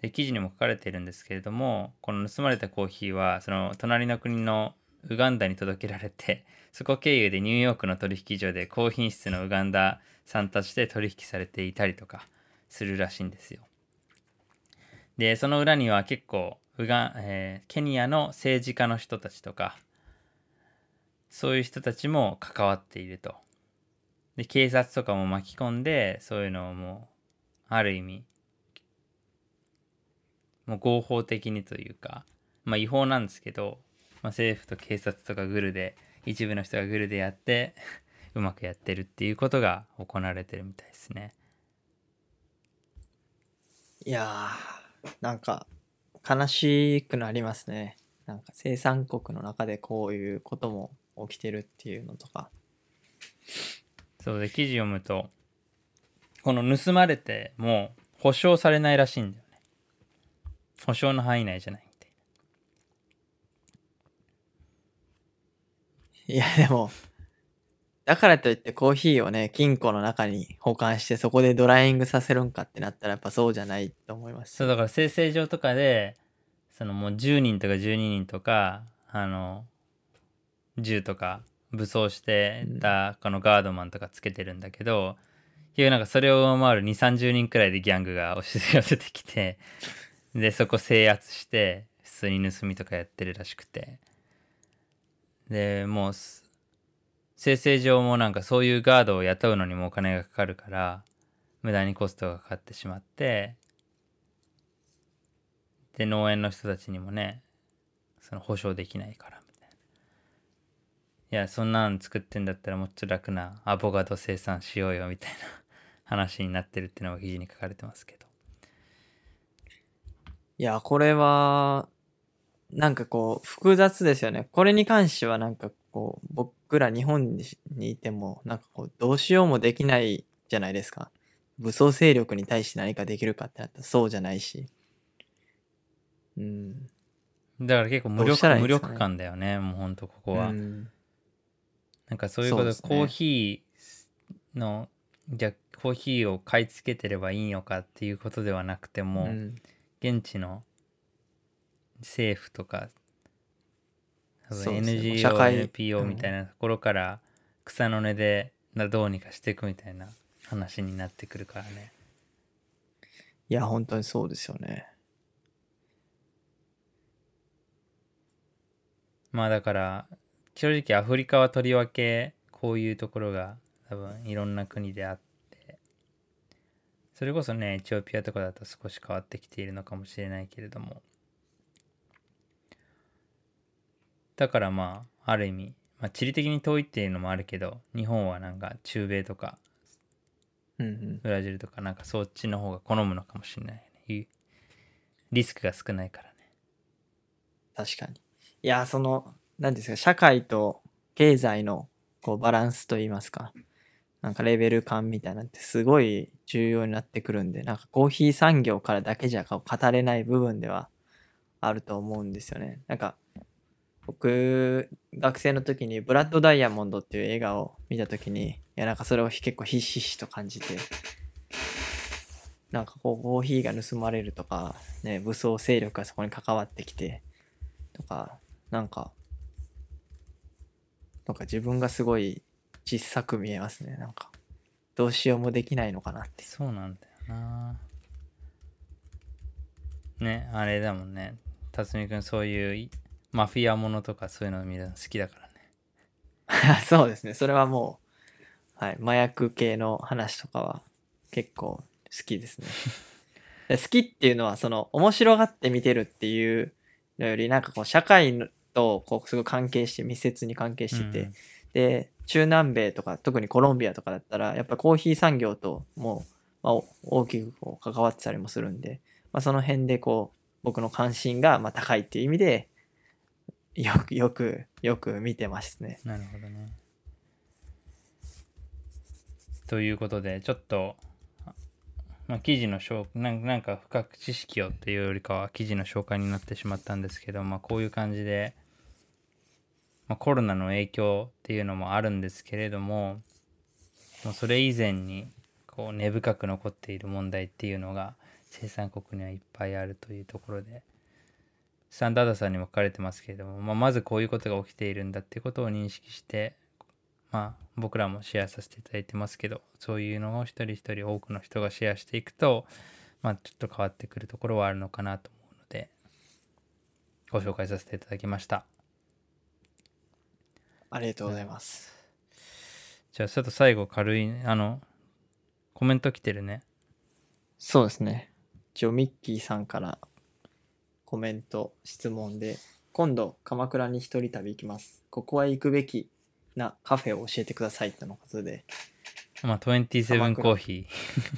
で記事にも書かれているんですけれどもこの盗まれたコーヒーはその隣の国のウガンダに届けられて そこ経由でニューヨークの取引所で高品質のウガンダ産として取引されていたりとかするらしいんですよ。でその裏には結構ウガン、えーケニアの政治家の人たちとかそういう人たちも関わっていると。で警察とかも巻き込んでそういうのをもうある意味もう合法的にというかまあ違法なんですけど、まあ、政府と警察とかグルで一部の人がグルでやって うまくやってるっていうことが行われてるみたいですね。いやー、なんか悲しくなりますね。なんか生産国の中でこういうことも起きてるっていうのとか。そうで記事読むとこの盗まれても保証されないらしいんだよね。保証の範囲内じゃないって。いや、でも、だからといってコーヒーをね、金庫の中に保管してそこでドライイングさせるんかってなったらやっぱそうじゃないと思います。そうだから生成上とかでそのもう10人とか12人とかあの銃とか武装してたこのガードマンとかつけてるんだけど、結局なんかそれを上回る2 3 0人くらいでギャングが押し寄せてきてでそこ制圧して普通に盗みとかやってるらしくて。でもう生成上もなんかそういうガードを雇うのにもお金がかかるから無駄にコストがかかってしまってで農園の人たちにもねその保証できないからみたいな。いやそんなん作ってんだったらもっと楽なアボカド生産しようよみたいな話になってるっていうのが記事に書かれてますけど。いや、これは、なんかこう、複雑ですよね。これに関してはなんかこう、僕ら日本にいても、なんかこう、どうしようもできないじゃないですか。武装勢力に対して何かできるかってなったらそうじゃないし。うん。だから結構無力ね力感だよねもうほんとここは、うんなんかそういうこと、ねコーヒーのじゃあコーヒーを買い付けてればいいのかっていうことではなくても、うん現地の政府とか多分そうですね NGO、社会 NPO みたいなところから草の根でなどうにかしていくみたいな話になってくるからね。いや、本当にそうですよね。まあだから正直アフリカはとりわけこういうところが多分いろんな国であってそれこそねエチオピアとかだと少し変わってきているのかもしれないけれどもだからまあある意味、まあ、地理的に遠いっていうのもあるけど日本はなんか中米とかうんうん。ブラジルとかなんかそっちの方が好むのかもしれないねリスクが少ないからね確かに。いや、その、何ですか、社会と経済のこうバランスといいますか、なんかレベル感みたいなのってすごい重要になってくるんで、なんかコーヒー産業からだけじゃ語れない部分ではあると思うんですよね。なんか、僕、学生の時にブラッド・ダイヤモンドっていう映画を見た時に、いや、なんかそれを結構ひしひしと感じて、なんかこうコーヒーが盗まれるとか、ね、武装勢力がそこに関わってきて、とか、なんか、なんか自分がすごい小さく見えますね。なんか、どうしようもできないのかなって。そうなんだよなねあれだもんね辰巳くんそういういマフィアものとかそういうの見るの好きだからね そうですね。それはもう、はい。麻薬系の話とかは結構好きですね。で 好きっていうのは、その、面白がって見てるっていうのより、なんかこう、社会のと、こう、すごい関係して、密接に関係してて、うんで、中南米とか、特にコロンビアとかだったら、やっぱコーヒー産業ともう、まあ、大きくこう関わってたりもするんで、まあ、その辺でこう、僕の関心がまあ高いっていう意味で、よく、よく、よく見てますね。なるほどねということでちょっとまあ、記事の紹なんなんか深く知識をっていうよりかは記事の紹介になってしまったんですけど、まあ、こういう感じで、まあ、コロナの影響っていうのもあるんですけれどももうそれ以前にこう根深く残っている問題っていうのが生産国にはいっぱいあるというところでスタンダードさんにも書かれてますけれども、まあ、まずこういうことが起きているんだっていうことを認識してまあ僕らもシェアさせていただいてますけどそういうのを一人一人多くの人がシェアしていくとまあちょっと変わってくるところはあるのかなと思うのでご紹介させていただきました。ありがとうございます。じゃあちょっと最後軽いあのコメント来てるねそうですね。一応ミッキーさんからコメント、質問で、今度鎌倉に一人旅行きます。ここは行くべきなカフェを教えてくださいとのことで。まあ27鎌倉コーヒー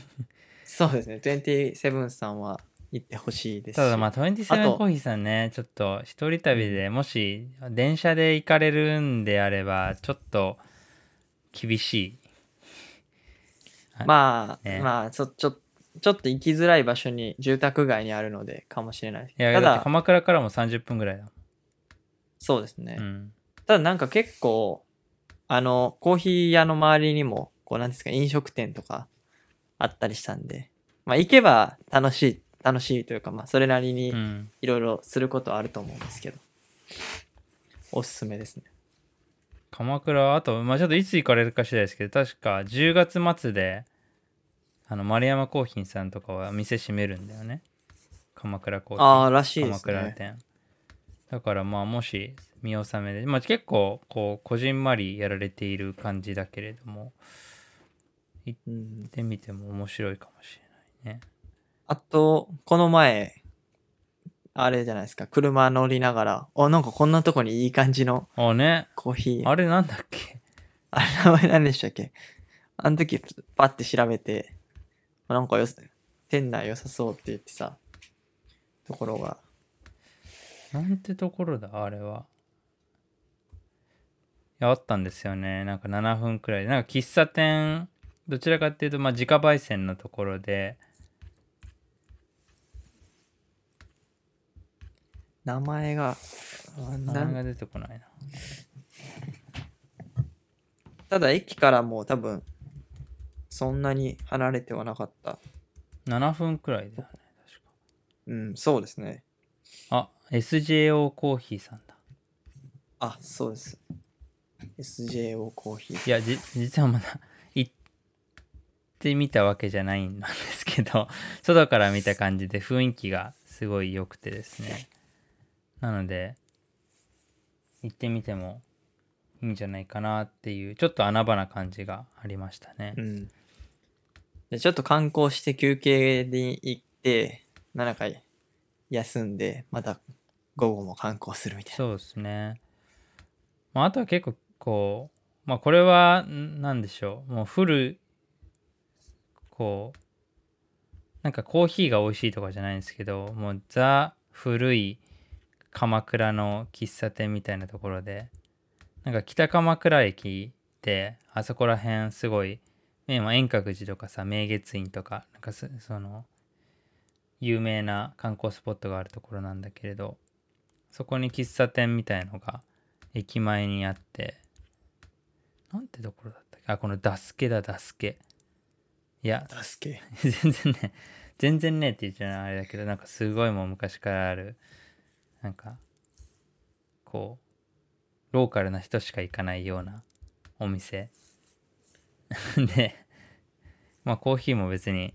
そうですね。27さんは行ってほしいです。し。ただまああ27と。コーヒーさんねちょっと一人旅でもし電車で行かれるんであればちょっと厳しい。まあ、ね。まあ、ちょ、ちょ、ちょっと行きづらい場所に、住宅街にあるので、かもしれないです。いやただ、だって鎌倉からも30分ぐらいだ。そうですね。うん、ただなんか結構、あの、コーヒー屋の周りにも、こうなんですか、飲食店とかあったりしたんで、まあ行けば楽しい、楽しいというか、まあそれなりにうん。いろいろすることはあると思うんですけど、おすすめですね。鎌倉あとまあちょっといつ行かれるか次第ですけど確か10月末であの丸山コーヒーさんとかは店閉めるんだよね。鎌倉コーヒーああ、らしいで鎌すね。倉店。だからまあもし見納めで、まあ、結構こうこじんまりやられている感じだけれども行うんってみても面白いかもしれないねあと、この前、あれじゃないですか、車乗りながら、あ、なんかこんなとこにいい感じのあね。コーヒー。あれなんだっけ？あれ名前何でしたっけ？あの時パッて調べて、あなんかよさ店内良さそうって言ってさ、ところが、なんてところだ？あれは。いやあったんですよね。なんか7分くらい。でなんか喫茶店どちらかっていうとまあ自家焙煎のところで名前が、名前が出てこないなただ駅からもう多分、そんなに離れてはなかった。7分くらいだよね確かうん、そうですね。あ SJO コーヒーさんだあ、そうです。SJO コーヒー。いやじ実はまだ行ってみたわけじゃないんですけど外から見た感じで雰囲気がすごい良くてですねなので行ってみてもいいんじゃないかなっていうちょっと穴場な感じがありましたねうん。でちょっと観光して休憩に行って、7回休んで、また午後も観光するみたいな。そうですね、まあ、あとは結構こうまあこれはんなんでしょうもうフルこうなんかコーヒーが美味しいとかじゃないんですけどもうザ古い鎌倉の喫茶店みたいなところで。なんか北鎌倉駅ってあそこら辺すごい、ねまあ、円覚寺とかさ明月院とかなんかそその有名な観光スポットがあるところなんだけれどそこに喫茶店みたいのが駅前にあってなんてところだったっけ？あこのダスケだダスケ。いや助け。全然ね全然ねって言っちゃうのはあれだけどなんかすごいもう昔からあるなんかこうローカルな人しか行かないようなお店。でまあコーヒーも別に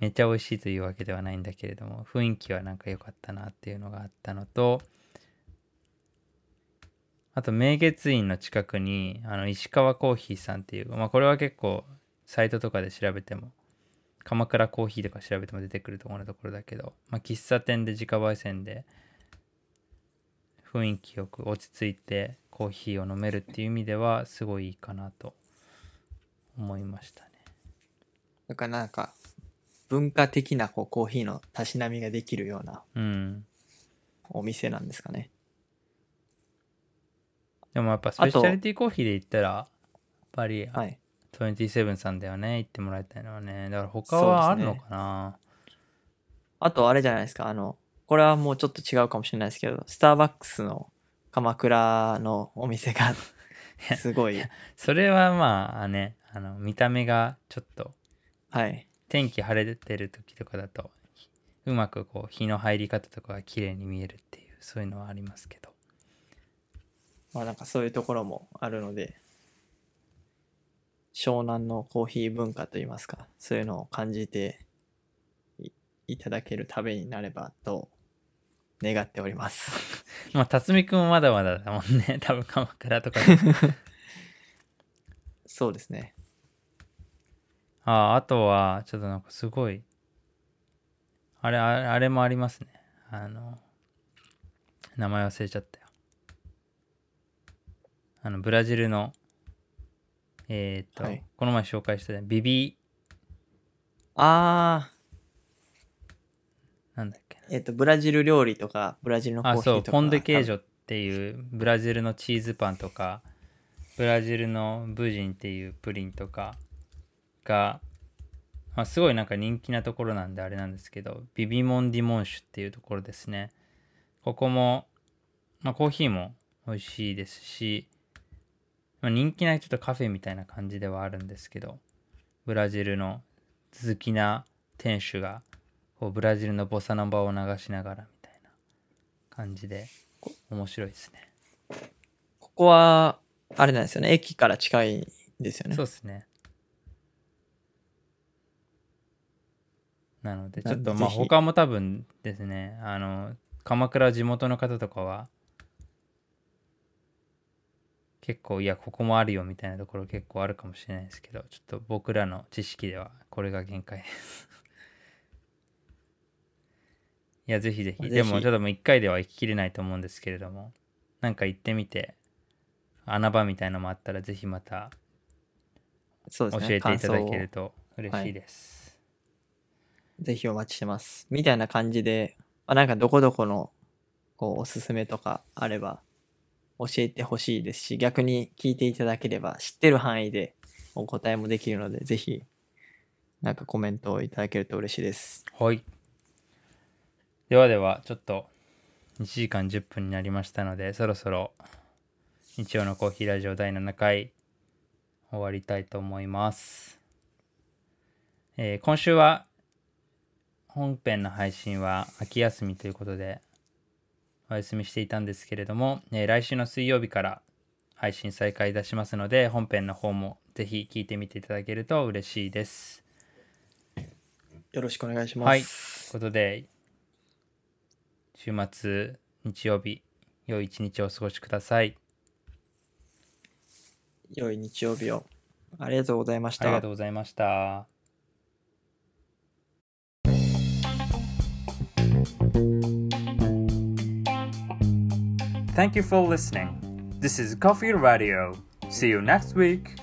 めっちゃ美味しいというわけではないんだけれども雰囲気はなんか良かったなっていうのがあったのとあと明月院の近くにあの石川コーヒーさんっていうまあこれは結構サイトとかで調べても鎌倉コーヒーとか調べても出てくるところのところだけど、まあ、喫茶店で自家焙煎で雰囲気よく落ち着いてコーヒーを飲めるっていう意味ではすごいいいかなと思いましたね。だからなんか、文化的なこうコーヒーのたしなみができるようなうん。お店なんですかね。でもやっぱスペシャリティコーヒーで言ったら、やっぱりはい。27さんだよね、行ってもらいたいのはね。だから他はあるのかな、あとあれじゃないですか、あの、これはもうちょっと違うかもしれないですけど、スターバックスの鎌倉のお店がすごい、それはまあね、あの見た目がちょっとはい。天気晴れてる時とかだとうまくこう日の入り方とかが綺麗に見えるっていうそういうのはありますけどまあなんかそういうところもあるので、湘南のコーヒー文化といいますか、そういうのを感じていいただける旅になればと願っております。まあ辰巳くんもまだまだだもんね。多分鎌倉とかで。そうですね。あああとはちょっとなんかすごい。あれあれあれもありますね。あの名前忘れちゃったよ。あのブラジルのえーっと、はい。この前紹介したね。ビビあなんだっけー、えっ、と、ブラジル料理とか、ブラジルのコーあヒーとか。そうポンデケージョ。ョっていうブラジルのチーズパンとかブラジルのブジンっていうプリンとかが、まあ、すごいなんか人気なところなんであれなんですけどビビモンディモンシュっていうところですねここも、まあ、コーヒーも美味しいですし、まあ、人気なちょっとカフェみたいな感じではあるんですけどブラジルの続きな店主がこうブラジルのボサノバを流しながらみたいな感じで面白いですね。ここは、あれなんですよね。駅から近いんですよね。そうですね。なのでちょっとまあ他も多分ですねあの鎌倉地元の方とかは結構いやここもあるよみたいなところ結構あるかもしれないですけどちょっと僕らの知識ではこれが限界です。いやぜひぜひでもちょっともう1回では行ききれないと思うんですけれどもなんか行ってみて穴場みたいのもあったらぜひまたそうですね。教えていただける感と嬉しいです。ぜひお待ちしてます。みたいな感じで、まあ、なんかどこどこの、こう、おすすめとかあれば、教えてほしいですし、逆に聞いていただければ、知ってる範囲でお答えもできるので、ぜひ、なんかコメントをいただけると嬉しいです。はい。ではでは、ちょっと1時間10分になりましたので、そろそろ日曜のコーヒーラジオ第7回終わりたいと思います。えー今週は本編の配信は秋休みということでお休みしていたんですけれども、えー来週の水曜日から配信再開いたしますので本編の方もぜひ聞いてみていただけると嬉しいです。よろしくお願いします。はいということで週末日曜日良い一日をお過ごしください。良い日曜日を。ありがとうございました。ありがとうございました。Thank you for listening. This is Coffee Radio. See you next week.